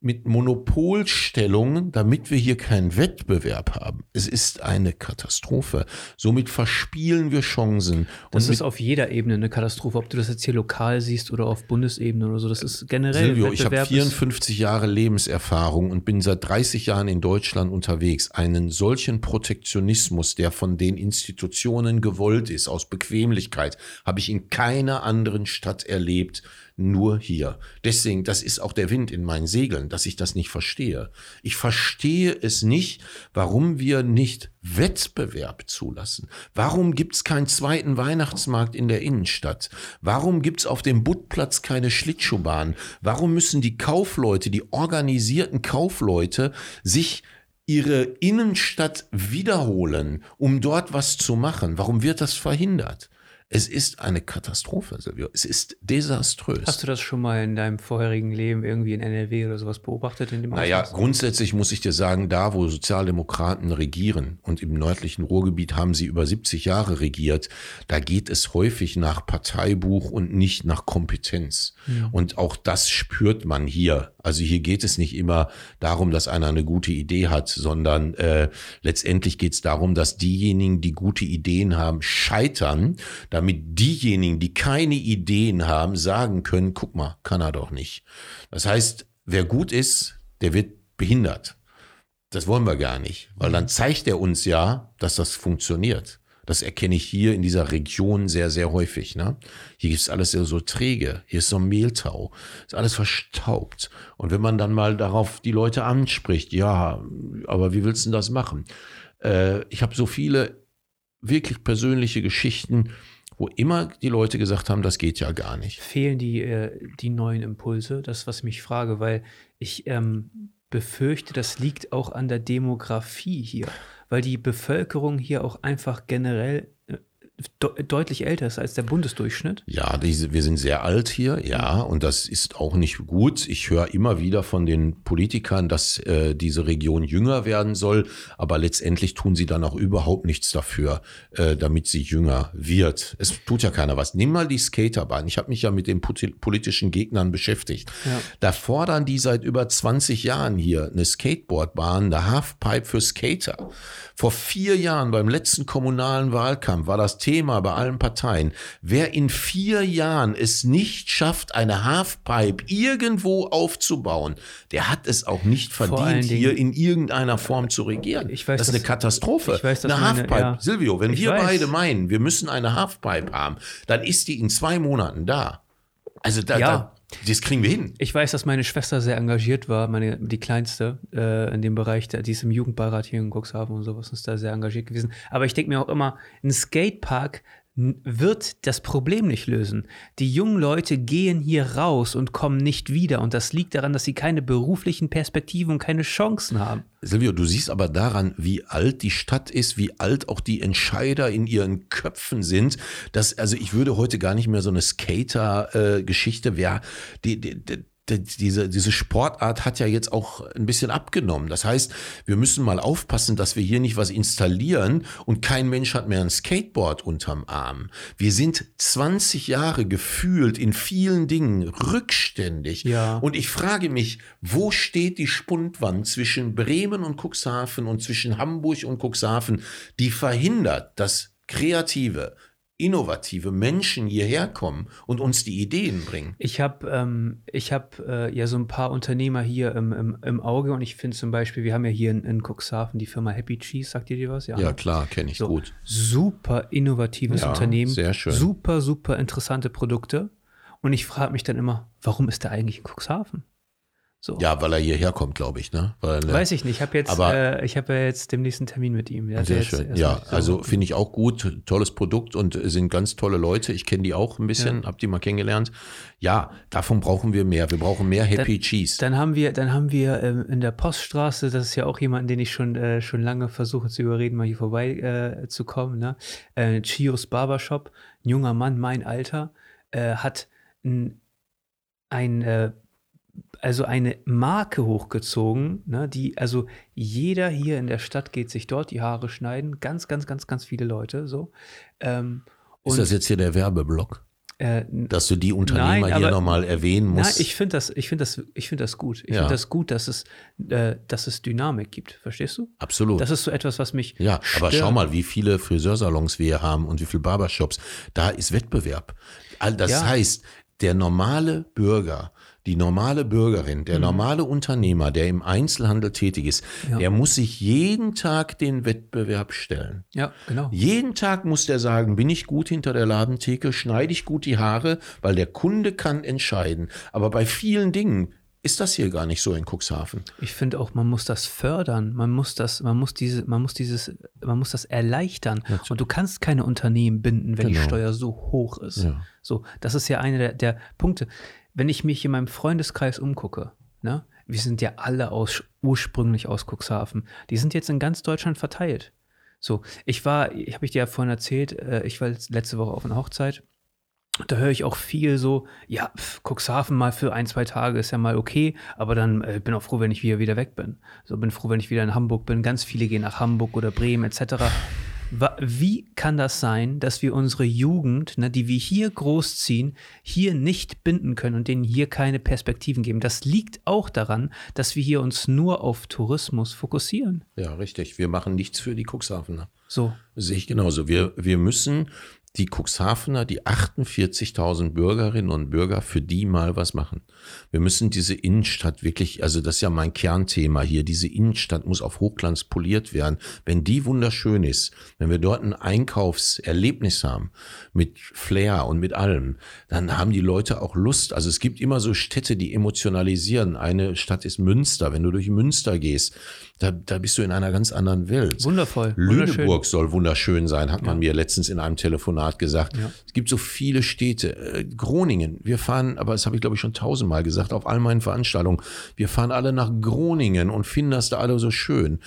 mit Monopolstellungen, damit wir hier keinen Wettbewerb haben. Es ist eine Katastrophe. Somit verspielen wir Chancen. Das Und ist auf jeder Ebene eine Katastrophe, ob du das jetzt hier lokal siehst oder auf Bundesebene oder so. Das ist generell. Silvio, ich habe 54 Jahre Lebenserfahrung und bin seit 30 Jahren in Deutschland unterwegs. Einen solchen Protektionismus, der von den Institutionen gewollt ist, aus Bequemlichkeit, habe ich in keiner anderen Stadt erlebt nur hier. Deswegen, das ist auch der Wind in meinen Segeln, dass ich das nicht verstehe. Ich verstehe es nicht, warum wir nicht Wettbewerb zulassen. Warum gibt es keinen zweiten Weihnachtsmarkt in der Innenstadt? Warum gibt es auf dem Buttplatz keine Schlittschuhbahn? Warum müssen die Kaufleute, die organisierten Kaufleute sich ihre Innenstadt wiederholen, um dort was zu machen? Warum wird das verhindert? Es ist eine Katastrophe, Silvio. Es ist desaströs. Hast du das schon mal in deinem vorherigen Leben irgendwie in NRW oder sowas beobachtet? In dem naja, grundsätzlich muss ich dir sagen, da wo Sozialdemokraten regieren und im nördlichen Ruhrgebiet haben sie über 70 Jahre regiert, da geht es häufig nach Parteibuch und nicht nach Kompetenz. Mhm. Und auch das spürt man hier. Also hier geht es nicht immer darum, dass einer eine gute Idee hat, sondern äh, letztendlich geht es darum, dass diejenigen, die gute Ideen haben, scheitern, damit diejenigen, die keine Ideen haben, sagen können, guck mal, kann er doch nicht. Das heißt, wer gut ist, der wird behindert. Das wollen wir gar nicht, weil dann zeigt er uns ja, dass das funktioniert. Das erkenne ich hier in dieser Region sehr, sehr häufig. Ne? Hier ist alles so, so träge. Hier ist so Mehltau. Ist alles verstaubt. Und wenn man dann mal darauf die Leute anspricht, ja, aber wie willst du das machen? Äh, ich habe so viele wirklich persönliche Geschichten, wo immer die Leute gesagt haben, das geht ja gar nicht. Fehlen die, äh, die neuen Impulse? Das, was ich mich frage, weil ich ähm, befürchte, das liegt auch an der Demografie hier weil die Bevölkerung hier auch einfach generell de deutlich älter ist als der Bundesdurchschnitt. Ja, diese, wir sind sehr alt hier, ja, und das ist auch nicht gut. Ich höre immer wieder von den Politikern, dass äh, diese Region jünger werden soll, aber letztendlich tun sie dann auch überhaupt nichts dafür, äh, damit sie jünger wird. Es tut ja keiner was. Nimm mal die Skaterbahn. Ich habe mich ja mit den politischen Gegnern beschäftigt. Ja. Da fordern die seit über 20 Jahren hier eine Skateboardbahn, eine Halfpipe für Skater. Vor vier Jahren beim letzten kommunalen Wahlkampf war das Thema bei allen Parteien. Wer in vier Jahren es nicht schafft, eine Halfpipe irgendwo aufzubauen, der hat es auch nicht verdient, hier in irgendeiner Form zu regieren. Ich weiß, das ist eine Katastrophe. Weiß, eine meine, Halfpipe. Ja. Silvio, wenn ich wir weiß. beide meinen, wir müssen eine Halfpipe haben, dann ist die in zwei Monaten da. Also da, ja. da das kriegen wir hin. Ich weiß, dass meine Schwester sehr engagiert war, meine, die kleinste äh, in dem Bereich, die ist im Jugendbeirat hier in Cuxhaven und sowas, ist da sehr engagiert gewesen. Aber ich denke mir auch immer, ein Skatepark wird das Problem nicht lösen. Die jungen Leute gehen hier raus und kommen nicht wieder. Und das liegt daran, dass sie keine beruflichen Perspektiven und keine Chancen haben. Silvio, du siehst aber daran, wie alt die Stadt ist, wie alt auch die Entscheider in ihren Köpfen sind. Dass, also ich würde heute gar nicht mehr so eine Skater-Geschichte, äh, die, die, die diese, diese Sportart hat ja jetzt auch ein bisschen abgenommen. Das heißt, wir müssen mal aufpassen, dass wir hier nicht was installieren und kein Mensch hat mehr ein Skateboard unterm Arm. Wir sind 20 Jahre gefühlt in vielen Dingen rückständig. Ja. Und ich frage mich, wo steht die Spundwand zwischen Bremen und Cuxhaven und zwischen Hamburg und Cuxhaven, die verhindert, dass kreative, innovative Menschen hierher kommen und uns die Ideen bringen. Ich habe ähm, hab, äh, ja so ein paar Unternehmer hier im, im, im Auge und ich finde zum Beispiel, wir haben ja hier in, in Cuxhaven die Firma Happy Cheese, sagt ihr dir was? Ja, ja klar, kenne ich so, gut. Super innovatives ja, Unternehmen. Sehr schön. Super, super interessante Produkte. Und ich frage mich dann immer, warum ist der eigentlich in Cuxhaven? So. Ja, weil er hierher kommt, glaube ich. Ne? Weil, ne? Weiß ich nicht. Ich habe jetzt, äh, ich habe ja jetzt den nächsten Termin mit ihm. Der sehr schön. Ja, so also finde ich auch gut. Tolles Produkt und sind ganz tolle Leute. Ich kenne die auch ein bisschen, ja. habe die mal kennengelernt. Ja, davon brauchen wir mehr. Wir brauchen mehr Happy dann, Cheese. Dann haben wir, dann haben wir ähm, in der Poststraße, das ist ja auch jemand, den ich schon, äh, schon lange versuche zu überreden, mal hier vorbei äh, zu kommen. Ne? Äh, Chios Barbershop, ein junger Mann, mein Alter, äh, hat ein, ein äh, also eine Marke hochgezogen, ne, die, also jeder hier in der Stadt geht sich dort die Haare schneiden, ganz, ganz, ganz, ganz viele Leute so. Ähm, ist das jetzt hier der Werbeblock? Äh, dass du die Unternehmer nein, hier nochmal erwähnen musst. Nein, ich finde das, ich finde das, ich finde das gut. Ich ja. finde das gut, dass es, äh, dass es Dynamik gibt. Verstehst du? Absolut. Das ist so etwas, was mich. Ja, stört. aber schau mal, wie viele Friseursalons wir hier haben und wie viele Barbershops. Da ist Wettbewerb. Das ja. heißt, der normale Bürger die normale Bürgerin, der mhm. normale Unternehmer, der im Einzelhandel tätig ist, ja. der muss sich jeden Tag den Wettbewerb stellen. Ja, genau. Jeden Tag muss der sagen, bin ich gut hinter der Ladentheke, schneide ich gut die Haare, weil der Kunde kann entscheiden. Aber bei vielen Dingen ist das hier gar nicht so in Cuxhaven. Ich finde auch, man muss das fördern, man muss das, man muss diese, man muss dieses, man muss das erleichtern. Natürlich. Und du kannst keine Unternehmen binden, wenn genau. die Steuer so hoch ist. Ja. So, das ist ja einer der, der Punkte wenn ich mich in meinem Freundeskreis umgucke, ne, wir sind ja alle aus, ursprünglich aus Cuxhaven, die sind jetzt in ganz Deutschland verteilt. So, ich war, habe ich dir ja vorhin erzählt, äh, ich war letzte Woche auf einer Hochzeit. Da höre ich auch viel so, ja, pf, Cuxhaven mal für ein, zwei Tage ist ja mal okay, aber dann äh, bin auch froh, wenn ich wieder, wieder weg bin. So bin froh, wenn ich wieder in Hamburg bin. Ganz viele gehen nach Hamburg oder Bremen etc. Wie kann das sein, dass wir unsere Jugend, ne, die wir hier großziehen, hier nicht binden können und denen hier keine Perspektiven geben? Das liegt auch daran, dass wir hier uns nur auf Tourismus fokussieren. Ja, richtig. Wir machen nichts für die Cuxhavener. So. Sehe ich genauso. Wir, wir müssen die Cuxhavener, die 48.000 Bürgerinnen und Bürger, für die mal was machen. Wir müssen diese Innenstadt wirklich, also das ist ja mein Kernthema hier, diese Innenstadt muss auf Hochglanz poliert werden. Wenn die wunderschön ist, wenn wir dort ein Einkaufserlebnis haben mit Flair und mit allem, dann haben die Leute auch Lust. Also es gibt immer so Städte, die emotionalisieren. Eine Stadt ist Münster. Wenn du durch Münster gehst, da, da bist du in einer ganz anderen Welt. Wundervoll. Lüneburg soll wunderschön sein, hat man mir letztens in einem Telefonat gesagt. Ja. Es gibt so viele Städte. Äh, Groningen, wir fahren, aber das habe ich glaube ich schon tausendmal gesagt, auf all meinen Veranstaltungen. Wir fahren alle nach Groningen und finden das da alle so schön.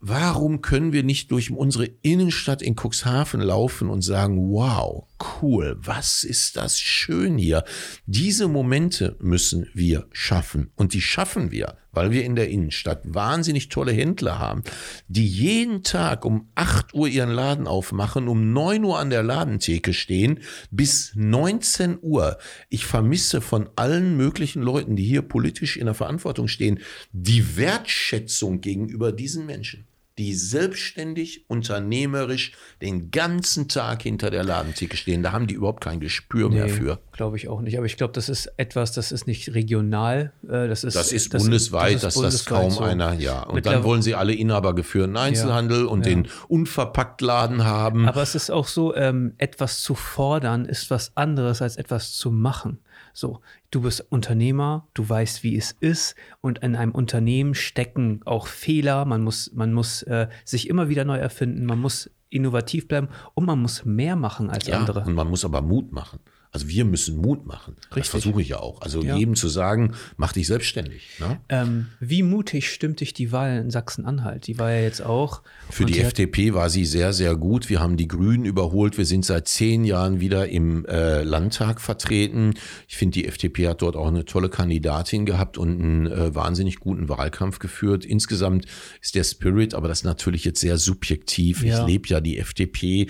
Warum können wir nicht durch unsere Innenstadt in Cuxhaven laufen und sagen, wow, cool, was ist das schön hier? Diese Momente müssen wir schaffen. Und die schaffen wir, weil wir in der Innenstadt wahnsinnig tolle Händler haben, die jeden Tag um 8 Uhr ihren Laden aufmachen, um 9 Uhr an der Ladentheke stehen, bis 19 Uhr. Ich vermisse von allen möglichen Leuten, die hier politisch in der Verantwortung stehen, die Wertschätzung gegenüber diesen Menschen die selbstständig, unternehmerisch den ganzen Tag hinter der Ladentheke stehen. Da haben die überhaupt kein Gespür nee, mehr für. Glaube ich auch nicht. Aber ich glaube, das ist etwas, das ist nicht regional. Äh, das ist, das ist das bundesweit, ist, das, ist das kaum so. einer, ja. Und dann wollen sie alle inhabergeführten Einzelhandel ja, und ja. den Unverpacktladen haben. Aber es ist auch so, ähm, etwas zu fordern ist was anderes als etwas zu machen. So, du bist Unternehmer, du weißt, wie es ist und in einem Unternehmen stecken auch Fehler. Man muss, man muss äh, sich immer wieder neu erfinden. Man muss innovativ bleiben und man muss mehr machen als ja, andere. Und man muss aber Mut machen. Also wir müssen Mut machen. Richtig. Das versuche ich ja auch. Also ja. jedem zu sagen, mach dich selbstständig. Ne? Ähm, wie mutig stimmt dich die Wahl in Sachsen-Anhalt? Die war ja jetzt auch. Für die FDP war sie sehr, sehr gut. Wir haben die Grünen überholt. Wir sind seit zehn Jahren wieder im äh, Landtag vertreten. Ich finde, die FDP hat dort auch eine tolle Kandidatin gehabt und einen äh, wahnsinnig guten Wahlkampf geführt. Insgesamt ist der Spirit, aber das ist natürlich jetzt sehr subjektiv. Ja. Ich lebe ja die FDP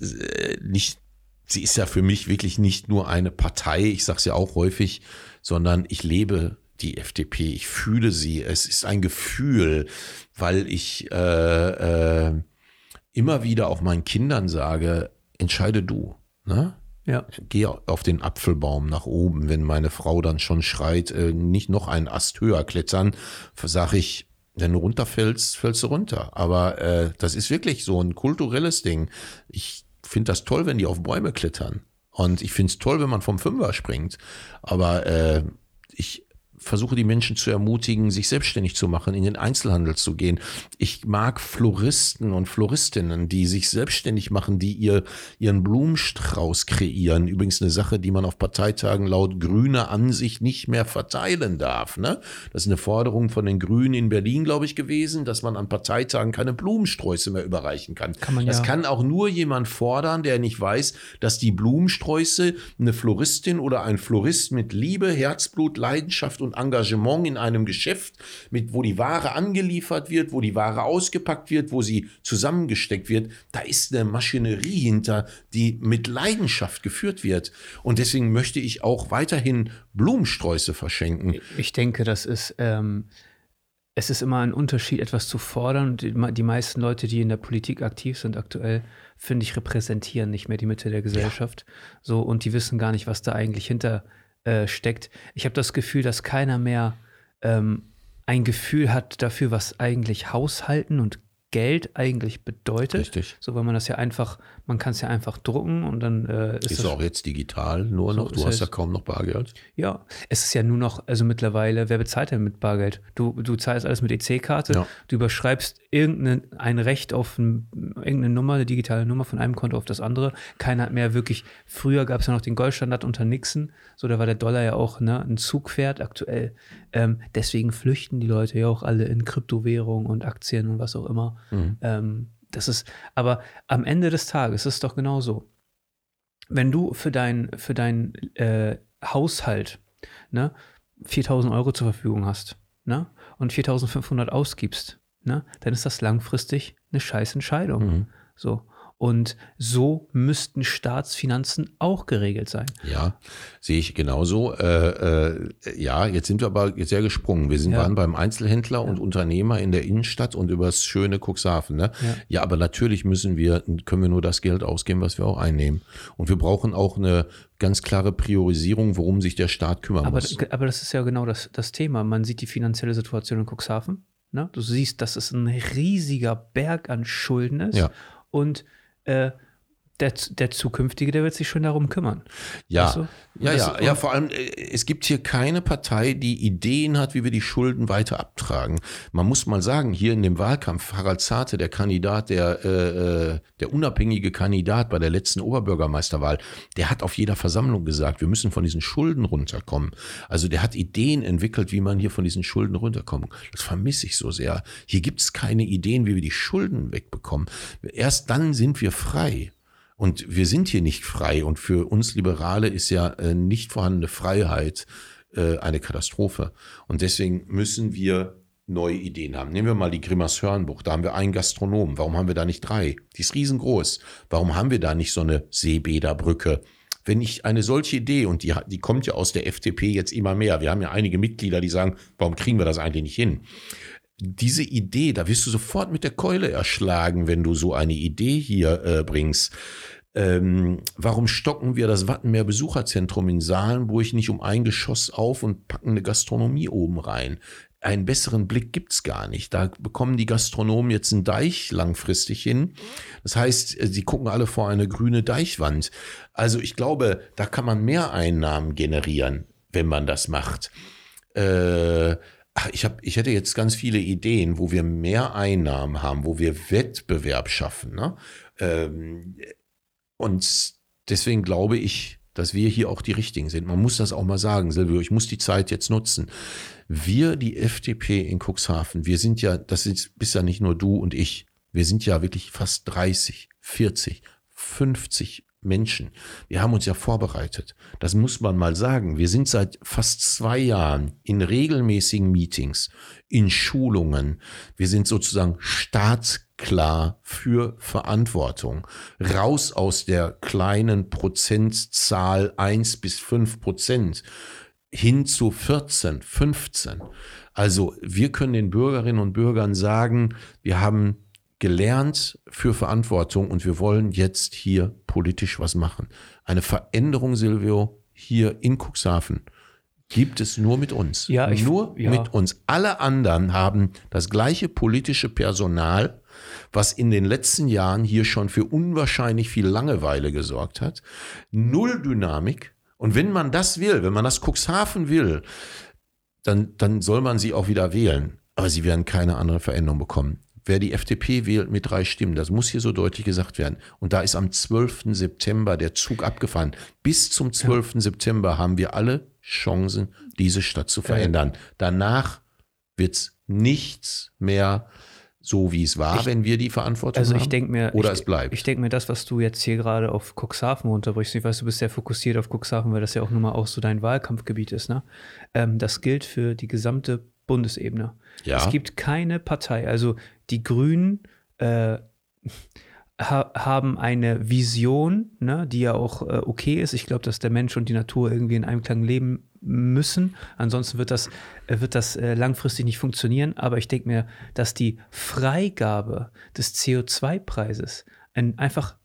äh, nicht sie ist ja für mich wirklich nicht nur eine Partei, ich sage es ja auch häufig, sondern ich lebe die FDP, ich fühle sie, es ist ein Gefühl, weil ich äh, äh, immer wieder auch meinen Kindern sage, entscheide du. Ne? Ja. Geh auf den Apfelbaum nach oben, wenn meine Frau dann schon schreit, äh, nicht noch einen Ast höher klettern, sage ich, wenn du runterfällst, fällst du runter. Aber äh, das ist wirklich so ein kulturelles Ding. Ich finde das toll, wenn die auf Bäume klettern. Und ich finde es toll, wenn man vom Fünfer springt. Aber äh, ich versuche die Menschen zu ermutigen, sich selbstständig zu machen, in den Einzelhandel zu gehen. Ich mag Floristen und Floristinnen, die sich selbstständig machen, die ihr, ihren Blumenstrauß kreieren. Übrigens eine Sache, die man auf Parteitagen laut grüner Ansicht nicht mehr verteilen darf. Ne? Das ist eine Forderung von den Grünen in Berlin, glaube ich, gewesen, dass man an Parteitagen keine Blumensträuße mehr überreichen kann. kann man das ja. kann auch nur jemand fordern, der nicht weiß, dass die Blumensträuße eine Floristin oder ein Florist mit Liebe, Herzblut, Leidenschaft und und Engagement in einem Geschäft, mit, wo die Ware angeliefert wird, wo die Ware ausgepackt wird, wo sie zusammengesteckt wird, da ist eine Maschinerie hinter, die mit Leidenschaft geführt wird. Und deswegen möchte ich auch weiterhin Blumensträuße verschenken. Ich denke, das ist. Ähm es ist immer ein Unterschied, etwas zu fordern. Die, meisten Leute, die in der Politik aktiv sind aktuell, finde ich, repräsentieren nicht mehr die Mitte der Gesellschaft. Ja. So, und die wissen gar nicht, was da eigentlich hinter äh, steckt. Ich habe das Gefühl, dass keiner mehr ähm, ein Gefühl hat dafür, was eigentlich Haushalten und Geld eigentlich bedeutet. Richtig. So, weil man das ja einfach, man kann es ja einfach drucken und dann äh, ist, ist auch jetzt digital nur so noch. Du hast ja kaum noch Bargeld. Ja, es ist ja nur noch, also mittlerweile, wer bezahlt denn mit Bargeld? Du, du zahlst alles mit EC-Karte, ja. du überschreibst irgendein ein Recht auf ein, irgendeine Nummer, eine digitale Nummer von einem Konto auf das andere. Keiner hat mehr wirklich, früher gab es ja noch den Goldstandard unter Nixon, so da war der Dollar ja auch ne, ein Zugpferd aktuell. Ähm, deswegen flüchten die Leute ja auch alle in Kryptowährungen und Aktien und was auch immer. Mhm. Ähm, das ist, aber am Ende des Tages ist es doch genau so. Wenn du für dein, für dein äh, Haushalt ne, 4000 Euro zur Verfügung hast ne, und 4500 ausgibst, ne, dann ist das langfristig eine scheiß Entscheidung. Mhm. So. Und so müssten Staatsfinanzen auch geregelt sein. Ja, sehe ich genauso. Äh, äh, ja, jetzt sind wir aber sehr gesprungen. Wir sind, ja. waren beim Einzelhändler ja. und Unternehmer in der Innenstadt und übers schöne Cuxhaven. Ne? Ja. ja, aber natürlich müssen wir, können wir nur das Geld ausgeben, was wir auch einnehmen. Und wir brauchen auch eine ganz klare Priorisierung, worum sich der Staat kümmern aber, muss. Aber das ist ja genau das, das Thema. Man sieht die finanzielle Situation in Cuxhaven. Ne? Du siehst, dass es ein riesiger Berg an Schulden ist. Ja. Und äh, der, der zukünftige, der wird sich schon darum kümmern. Ja, weißt du? ja, ja, ja, vor allem, äh, es gibt hier keine Partei, die Ideen hat, wie wir die Schulden weiter abtragen. Man muss mal sagen, hier in dem Wahlkampf, Harald Zarte, der Kandidat, der, äh, äh, der unabhängige Kandidat bei der letzten Oberbürgermeisterwahl, der hat auf jeder Versammlung gesagt, wir müssen von diesen Schulden runterkommen. Also der hat Ideen entwickelt, wie man hier von diesen Schulden runterkommt. Das vermisse ich so sehr. Hier gibt es keine Ideen, wie wir die Schulden wegbekommen. Erst dann sind wir frei. Und wir sind hier nicht frei. Und für uns Liberale ist ja äh, nicht vorhandene Freiheit äh, eine Katastrophe. Und deswegen müssen wir neue Ideen haben. Nehmen wir mal die Grimmers Hörnbuch. Da haben wir einen Gastronom. Warum haben wir da nicht drei? Die ist riesengroß. Warum haben wir da nicht so eine Seebäderbrücke? Wenn ich eine solche Idee, und die, die kommt ja aus der FDP jetzt immer mehr, wir haben ja einige Mitglieder, die sagen, warum kriegen wir das eigentlich nicht hin? Diese Idee, da wirst du sofort mit der Keule erschlagen, wenn du so eine Idee hier äh, bringst. Ähm, warum stocken wir das Wattenmeer Besucherzentrum in Salenburg nicht um ein Geschoss auf und packen eine Gastronomie oben rein? Einen besseren Blick gibt's gar nicht. Da bekommen die Gastronomen jetzt einen Deich langfristig hin. Das heißt, äh, sie gucken alle vor eine grüne Deichwand. Also ich glaube, da kann man mehr Einnahmen generieren, wenn man das macht. Äh, ich, hab, ich hätte jetzt ganz viele Ideen, wo wir mehr Einnahmen haben, wo wir Wettbewerb schaffen. Ne? Ähm, und deswegen glaube ich, dass wir hier auch die Richtigen sind. Man muss das auch mal sagen, Silvio, ich muss die Zeit jetzt nutzen. Wir, die FDP in Cuxhaven, wir sind ja, das ist, bist ja nicht nur du und ich, wir sind ja wirklich fast 30, 40, 50 Menschen. Wir haben uns ja vorbereitet. Das muss man mal sagen. Wir sind seit fast zwei Jahren in regelmäßigen Meetings, in Schulungen. Wir sind sozusagen staatsklar für Verantwortung. Raus aus der kleinen Prozentzahl eins bis fünf Prozent hin zu 14, 15. Also wir können den Bürgerinnen und Bürgern sagen, wir haben gelernt für Verantwortung und wir wollen jetzt hier politisch was machen. Eine Veränderung, Silvio, hier in Cuxhaven gibt es nur mit uns. Ja, ich, nur ja. mit uns. Alle anderen haben das gleiche politische Personal, was in den letzten Jahren hier schon für unwahrscheinlich viel Langeweile gesorgt hat. Null Dynamik. Und wenn man das will, wenn man das Cuxhaven will, dann, dann soll man sie auch wieder wählen. Aber sie werden keine andere Veränderung bekommen wer die FDP wählt mit drei Stimmen. Das muss hier so deutlich gesagt werden. Und da ist am 12. September der Zug abgefahren. Bis zum 12. Ja. September haben wir alle Chancen, diese Stadt zu verändern. Danach wird es nichts mehr so, wie es war, ich, wenn wir die Verantwortung also haben. Ich denke mir, oder ich, es bleibt. Ich denke mir, das, was du jetzt hier gerade auf Cuxhaven runterbrichst, ich weiß, du bist sehr fokussiert auf Cuxhaven, weil das ja auch nun mal auch so dein Wahlkampfgebiet ist. Ne? Ähm, das gilt für die gesamte Bundesebene. Ja. Es gibt keine Partei, also die Grünen äh, ha haben eine Vision, ne, die ja auch äh, okay ist. Ich glaube, dass der Mensch und die Natur irgendwie in Einklang leben müssen. Ansonsten wird das, äh, wird das äh, langfristig nicht funktionieren. Aber ich denke mir, dass die Freigabe des CO2-Preises einfach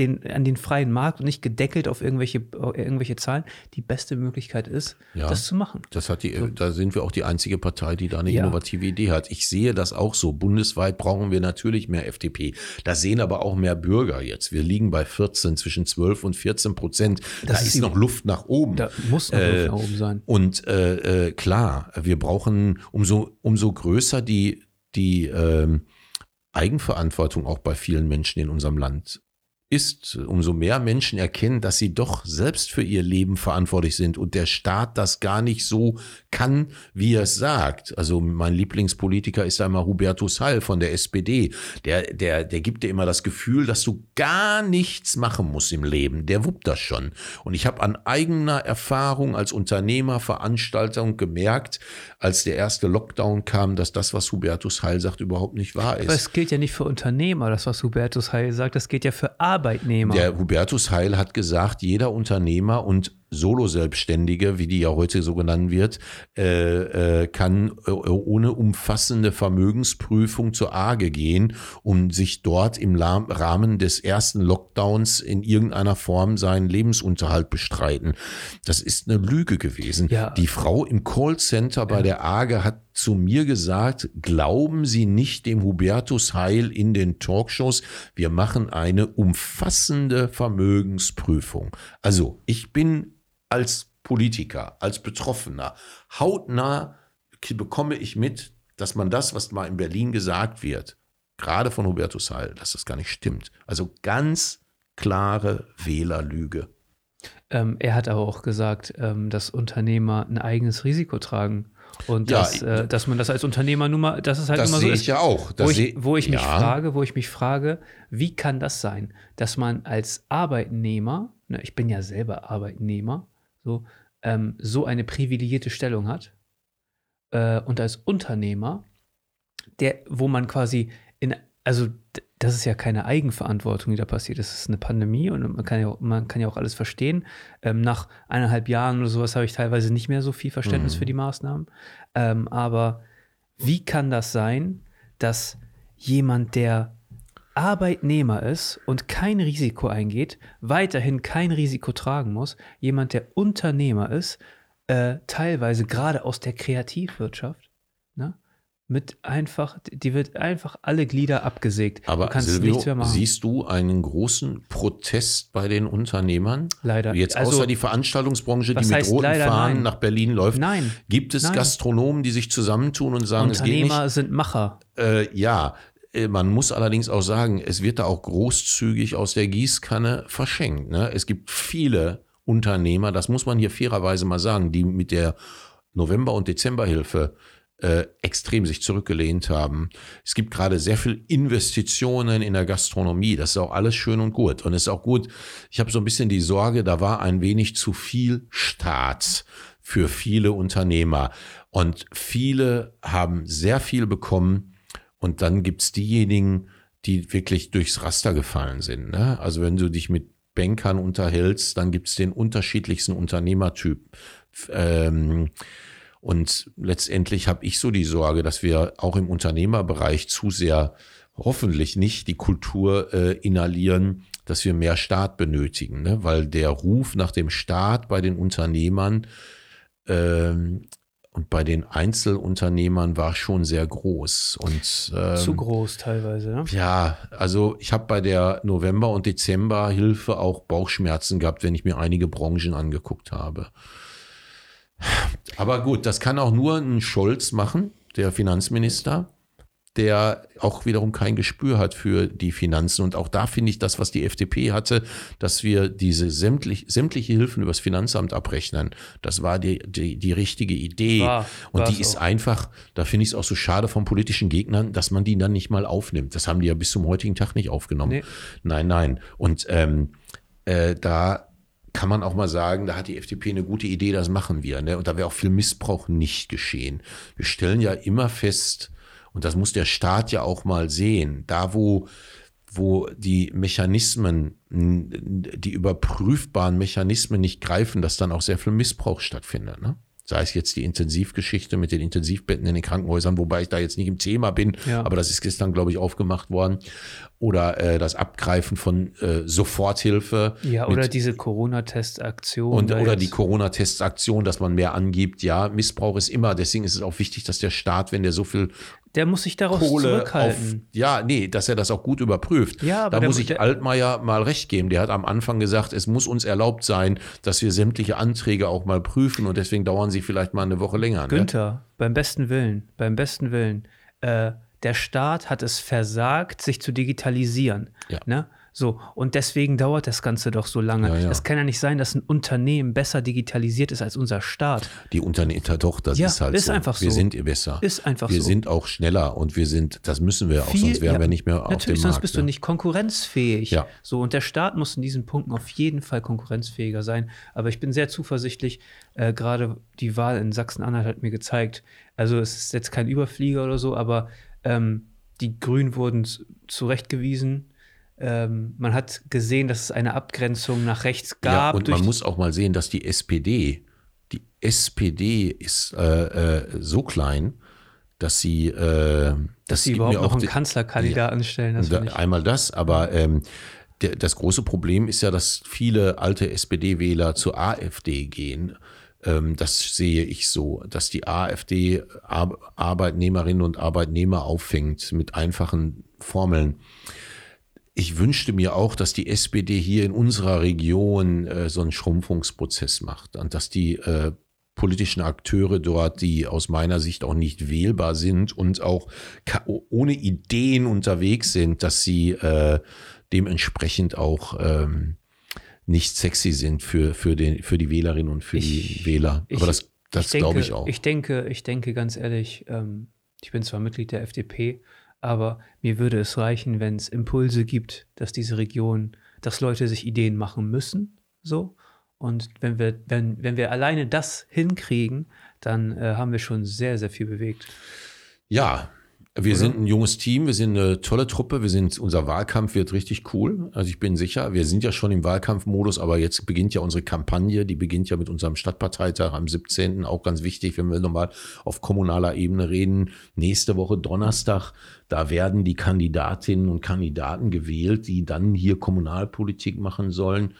den, an den freien Markt und nicht gedeckelt auf irgendwelche, irgendwelche Zahlen, die beste Möglichkeit ist, ja, das zu machen. Das hat die, so. Da sind wir auch die einzige Partei, die da eine ja. innovative Idee hat. Ich sehe das auch so. Bundesweit brauchen wir natürlich mehr FDP. Da sehen aber auch mehr Bürger jetzt. Wir liegen bei 14, zwischen 12 und 14 Prozent. Da ist, ist noch Luft nach oben. Da muss noch äh, Luft nach oben sein. Und äh, äh, klar, wir brauchen umso, umso größer die, die ähm, Eigenverantwortung auch bei vielen Menschen in unserem Land ist, umso mehr Menschen erkennen, dass sie doch selbst für ihr Leben verantwortlich sind und der Staat das gar nicht so kann, wie er es sagt. Also mein Lieblingspolitiker ist einmal Hubertus Heil von der SPD. Der, der, der gibt dir immer das Gefühl, dass du gar nichts machen musst im Leben. Der wuppt das schon. Und ich habe an eigener Erfahrung als Unternehmer, Veranstaltung gemerkt, als der erste Lockdown kam, dass das, was Hubertus Heil sagt, überhaupt nicht wahr ist. Aber es gilt ja nicht für Unternehmer, das, was Hubertus Heil sagt, das gilt ja für Arbeiter. Arbeitnehmer. Der Hubertus Heil hat gesagt, jeder Unternehmer und Solo-Selbstständige, wie die ja heute so genannt wird, äh, äh, kann äh, ohne umfassende Vermögensprüfung zur AGE gehen und sich dort im Rahmen des ersten Lockdowns in irgendeiner Form seinen Lebensunterhalt bestreiten. Das ist eine Lüge gewesen. Ja. Die Frau im Callcenter bei ja. der AGE hat zu mir gesagt, glauben Sie nicht dem Hubertus Heil in den Talkshows, wir machen eine umfassende Vermögensprüfung. Also ich bin als Politiker, als Betroffener, hautnah bekomme ich mit, dass man das, was mal in Berlin gesagt wird, gerade von Hubertus Heil, dass das gar nicht stimmt. Also ganz klare Wählerlüge. Ähm, er hat aber auch gesagt, ähm, dass Unternehmer ein eigenes Risiko tragen. Und ja, dass, äh, dass man das als Unternehmer nun mal, dass es halt das immer so ist. Ich ja auch. Das wo ich, wo ich mich ja. frage, wo ich mich frage, wie kann das sein, dass man als Arbeitnehmer, ne, ich bin ja selber Arbeitnehmer, so, ähm, so eine privilegierte Stellung hat äh, und als Unternehmer, der, wo man quasi in, also das ist ja keine Eigenverantwortung, die da passiert. Das ist eine Pandemie und man kann ja auch, man kann ja auch alles verstehen. Ähm, nach eineinhalb Jahren oder sowas habe ich teilweise nicht mehr so viel Verständnis mhm. für die Maßnahmen. Ähm, aber wie kann das sein, dass jemand, der Arbeitnehmer ist und kein Risiko eingeht, weiterhin kein Risiko tragen muss, jemand, der Unternehmer ist, äh, teilweise gerade aus der Kreativwirtschaft, ne, mit einfach, die wird einfach alle Glieder abgesägt. Aber du Silvio, siehst du einen großen Protest bei den Unternehmern? Leider. Jetzt also, außer die Veranstaltungsbranche, die mit roten Fahnen nein. nach Berlin läuft. Nein. Gibt es nein. Gastronomen, die sich zusammentun und sagen, es geht nicht? Unternehmer sind Macher. Äh, ja, man muss allerdings auch sagen, es wird da auch großzügig aus der Gießkanne verschenkt. Ne? Es gibt viele Unternehmer, das muss man hier fairerweise mal sagen, die mit der November- und Dezemberhilfe äh, extrem sich zurückgelehnt haben. Es gibt gerade sehr viel Investitionen in der Gastronomie. Das ist auch alles schön und gut. Und es ist auch gut. Ich habe so ein bisschen die Sorge, da war ein wenig zu viel Staat für viele Unternehmer. Und viele haben sehr viel bekommen. Und dann gibt's diejenigen, die wirklich durchs Raster gefallen sind. Ne? Also wenn du dich mit Bankern unterhältst, dann gibt's den unterschiedlichsten Unternehmertyp. Ähm, und letztendlich habe ich so die Sorge, dass wir auch im Unternehmerbereich zu sehr hoffentlich nicht die Kultur äh, inhalieren, dass wir mehr Staat benötigen, ne? weil der Ruf nach dem Staat bei den Unternehmern ähm, und bei den Einzelunternehmern war schon sehr groß und ähm, zu groß teilweise. Ne? Ja, also ich habe bei der November- und Dezemberhilfe auch Bauchschmerzen gehabt, wenn ich mir einige Branchen angeguckt habe. Aber gut, das kann auch nur ein Scholz machen, der Finanzminister, der auch wiederum kein Gespür hat für die Finanzen. Und auch da finde ich das, was die FDP hatte, dass wir diese sämtlich, sämtliche Hilfen übers Finanzamt abrechnen. Das war die, die, die richtige Idee. War, und die ist auch. einfach, da finde ich es auch so schade von politischen Gegnern, dass man die dann nicht mal aufnimmt. Das haben die ja bis zum heutigen Tag nicht aufgenommen. Nee. Nein, nein. Und ähm, äh, da kann man auch mal sagen, da hat die FDP eine gute Idee, das machen wir. Ne? Und da wäre auch viel Missbrauch nicht geschehen. Wir stellen ja immer fest, und das muss der Staat ja auch mal sehen, da wo, wo die Mechanismen, die überprüfbaren Mechanismen nicht greifen, dass dann auch sehr viel Missbrauch stattfindet. Ne? sei es jetzt die Intensivgeschichte mit den Intensivbetten in den Krankenhäusern, wobei ich da jetzt nicht im Thema bin, ja. aber das ist gestern, glaube ich, aufgemacht worden. Oder äh, das Abgreifen von äh, Soforthilfe. Ja, oder diese Corona-Testaktion. Und, oder die Corona-Testaktion, dass man mehr angibt. Ja, Missbrauch ist immer, deswegen ist es auch wichtig, dass der Staat, wenn der so viel der muss sich daraus Kohle zurückhalten. Auf, ja, nee, dass er das auch gut überprüft. Ja, aber da muss ich Altmaier mal recht geben. Der hat am Anfang gesagt, es muss uns erlaubt sein, dass wir sämtliche Anträge auch mal prüfen und deswegen dauern sie vielleicht mal eine Woche länger. Ne? Günther, beim besten Willen, beim besten Willen, äh, der Staat hat es versagt, sich zu digitalisieren. Ja. Ne? So, und deswegen dauert das Ganze doch so lange. Es ja. kann ja nicht sein, dass ein Unternehmen besser digitalisiert ist als unser Staat. Die Unternehmen, doch, das ja, ist halt ist so. einfach so. Wir sind besser. Ist einfach wir so. Wir sind auch schneller und wir sind, das müssen wir auch, Viel, sonst wären ja, wir nicht mehr auf dem Markt. Natürlich, sonst bist ne? du nicht konkurrenzfähig. Ja. So, und der Staat muss in diesen Punkten auf jeden Fall konkurrenzfähiger sein. Aber ich bin sehr zuversichtlich, äh, gerade die Wahl in Sachsen-Anhalt hat mir gezeigt, also es ist jetzt kein Überflieger oder so, aber ähm, die Grünen wurden zurechtgewiesen ähm, man hat gesehen, dass es eine Abgrenzung nach rechts gab. Ja, und man muss auch mal sehen, dass die SPD, die SPD ist äh, äh, so dass sie, äh, dass, dass sie überhaupt noch einen Kanzlerkandidaten ja, stellen. Das da, einmal das, aber ähm, der, das große Problem ist ja, dass viele alte SPD-Wähler zur AfD gehen. Ähm, das sehe ich so, dass die AfD Ar Arbeitnehmerinnen und Arbeitnehmer auffängt mit einfachen Formeln. Ich wünschte mir auch, dass die SPD hier in unserer Region äh, so einen Schrumpfungsprozess macht und dass die äh, politischen Akteure dort, die aus meiner Sicht auch nicht wählbar sind und auch ohne Ideen unterwegs sind, dass sie äh, dementsprechend auch ähm, nicht sexy sind für, für, den, für die Wählerinnen und für ich, die Wähler. Aber ich, das, das glaube ich auch. Ich denke, ich denke ganz ehrlich, ähm, ich bin zwar Mitglied der FDP, aber mir würde es reichen, wenn es Impulse gibt, dass diese Region, dass Leute sich Ideen machen müssen, so. Und wenn wir, wenn, wenn wir alleine das hinkriegen, dann äh, haben wir schon sehr, sehr viel bewegt. Ja, wir Oder? sind ein junges Team, wir sind eine tolle Truppe, wir sind, unser Wahlkampf wird richtig cool. Also ich bin sicher, wir sind ja schon im Wahlkampfmodus, aber jetzt beginnt ja unsere Kampagne, die beginnt ja mit unserem Stadtparteitag am 17. Auch ganz wichtig, wenn wir nochmal auf kommunaler Ebene reden. Nächste Woche Donnerstag, da werden die Kandidatinnen und Kandidaten gewählt, die dann hier Kommunalpolitik machen sollen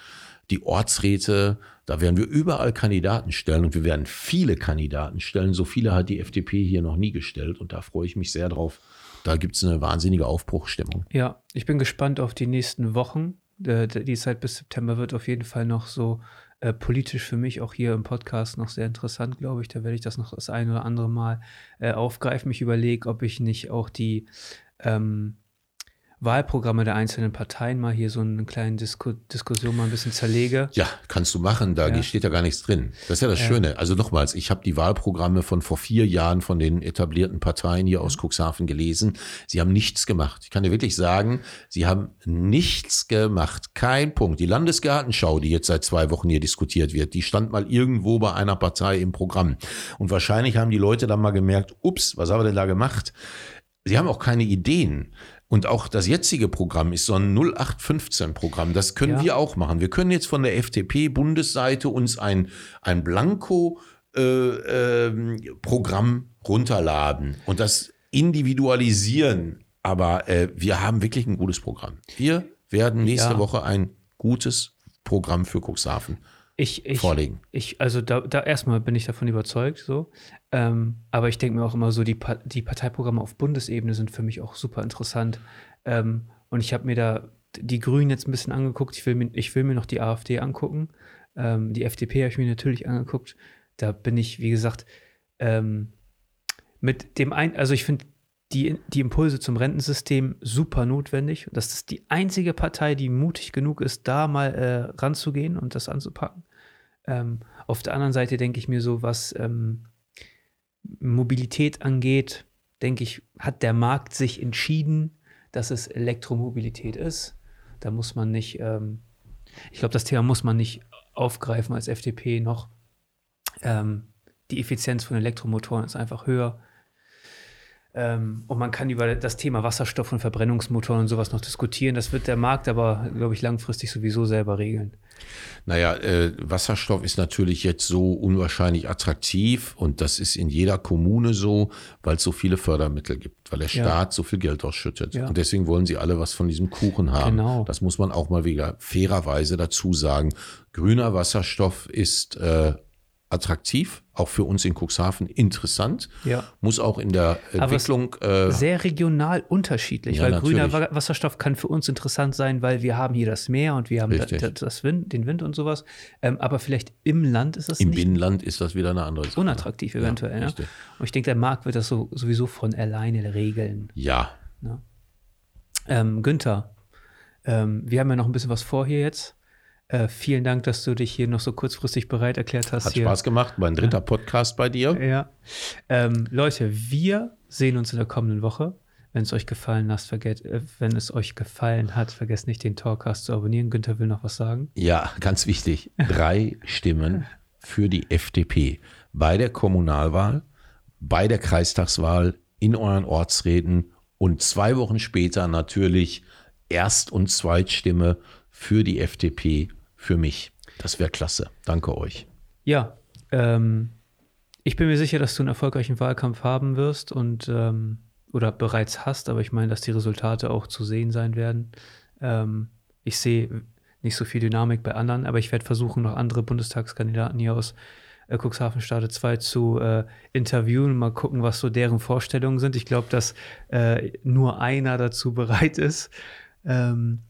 die Ortsräte, da werden wir überall Kandidaten stellen und wir werden viele Kandidaten stellen. So viele hat die FDP hier noch nie gestellt und da freue ich mich sehr drauf. Da gibt es eine wahnsinnige Aufbruchstimmung. Ja, ich bin gespannt auf die nächsten Wochen. Äh, die Zeit bis September wird auf jeden Fall noch so äh, politisch für mich auch hier im Podcast noch sehr interessant, glaube ich. Da werde ich das noch das ein oder andere Mal äh, aufgreifen. Ich überlege, ob ich nicht auch die ähm, Wahlprogramme der einzelnen Parteien mal hier so eine kleine Disku Diskussion mal ein bisschen zerlege. Ja, kannst du machen, da ja. steht ja gar nichts drin. Das ist ja das Schöne. Also nochmals, ich habe die Wahlprogramme von vor vier Jahren von den etablierten Parteien hier aus Cuxhaven gelesen. Sie haben nichts gemacht. Ich kann dir wirklich sagen, sie haben nichts gemacht. Kein Punkt. Die Landesgartenschau, die jetzt seit zwei Wochen hier diskutiert wird, die stand mal irgendwo bei einer Partei im Programm. Und wahrscheinlich haben die Leute dann mal gemerkt, ups, was haben wir denn da gemacht? Sie haben auch keine Ideen. Und auch das jetzige Programm ist so ein 0815-Programm. Das können ja. wir auch machen. Wir können jetzt von der FDP-Bundesseite uns ein, ein Blanko-Programm äh, äh, runterladen und das individualisieren. Aber äh, wir haben wirklich ein gutes Programm. Wir werden nächste ja. Woche ein gutes Programm für Cuxhaven ich, ich, vorlegen. Ich, also da, da erstmal bin ich davon überzeugt, so. Ähm, aber ich denke mir auch immer so, die, pa die Parteiprogramme auf Bundesebene sind für mich auch super interessant. Ähm, und ich habe mir da die Grünen jetzt ein bisschen angeguckt. Ich will mir, ich will mir noch die AfD angucken. Ähm, die FDP habe ich mir natürlich angeguckt. Da bin ich, wie gesagt, ähm, mit dem ein, also ich finde die, die Impulse zum Rentensystem super notwendig. Das ist die einzige Partei, die mutig genug ist, da mal äh, ranzugehen und das anzupacken. Ähm, auf der anderen Seite denke ich mir so, was ähm, Mobilität angeht, denke ich, hat der Markt sich entschieden, dass es Elektromobilität ist. Da muss man nicht, ähm, ich glaube, das Thema muss man nicht aufgreifen als FDP noch. Ähm, die Effizienz von Elektromotoren ist einfach höher. Ähm, und man kann über das Thema Wasserstoff und Verbrennungsmotoren und sowas noch diskutieren. Das wird der Markt aber, glaube ich, langfristig sowieso selber regeln. Naja, äh, Wasserstoff ist natürlich jetzt so unwahrscheinlich attraktiv und das ist in jeder Kommune so, weil es so viele Fördermittel gibt, weil der Staat ja. so viel Geld ausschüttet. Ja. Und deswegen wollen sie alle was von diesem Kuchen haben. Genau. Das muss man auch mal wieder fairerweise dazu sagen. Grüner Wasserstoff ist äh, attraktiv, auch für uns in Cuxhaven interessant. Ja. Muss auch in der Entwicklung. Äh, sehr regional unterschiedlich, ja, weil natürlich. grüner Wasserstoff kann für uns interessant sein, weil wir haben hier das Meer und wir haben da, das Wind, den Wind und sowas. Ähm, aber vielleicht im Land ist das Im nicht Binnenland ist das wieder eine andere Sache. Unattraktiv eventuell. Ja, und ich denke, der Markt wird das so, sowieso von alleine regeln. Ja. Ähm, Günther, ähm, wir haben ja noch ein bisschen was vor hier jetzt. Äh, vielen Dank, dass du dich hier noch so kurzfristig bereit erklärt hast. Hat hier. Spaß gemacht. Mein dritter ja. Podcast bei dir. Ja. Ähm, Leute, wir sehen uns in der kommenden Woche. Wenn es euch gefallen hat, vergesst, äh, wenn es euch gefallen hat, vergesst nicht, den Talkcast zu abonnieren. Günther will noch was sagen. Ja, ganz wichtig. Drei Stimmen für die FDP bei der Kommunalwahl, bei der Kreistagswahl, in euren Ortsräten und zwei Wochen später natürlich Erst- und Zweitstimme für die FDP für mich. Das wäre klasse. Danke euch. Ja, ähm, ich bin mir sicher, dass du einen erfolgreichen Wahlkampf haben wirst und ähm, oder bereits hast, aber ich meine, dass die Resultate auch zu sehen sein werden. Ähm, ich sehe nicht so viel Dynamik bei anderen, aber ich werde versuchen, noch andere Bundestagskandidaten hier aus äh, Cuxhaven Stade 2 zu äh, interviewen, mal gucken, was so deren Vorstellungen sind. Ich glaube, dass äh, nur einer dazu bereit ist. Ähm,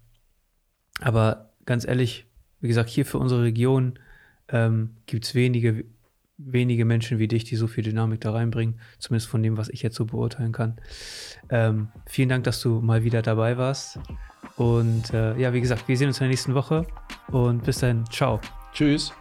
aber ganz ehrlich, wie gesagt, hier für unsere Region ähm, gibt es wenige, wenige Menschen wie dich, die so viel Dynamik da reinbringen, zumindest von dem, was ich jetzt so beurteilen kann. Ähm, vielen Dank, dass du mal wieder dabei warst. Und äh, ja, wie gesagt, wir sehen uns in der nächsten Woche und bis dann. Ciao. Tschüss.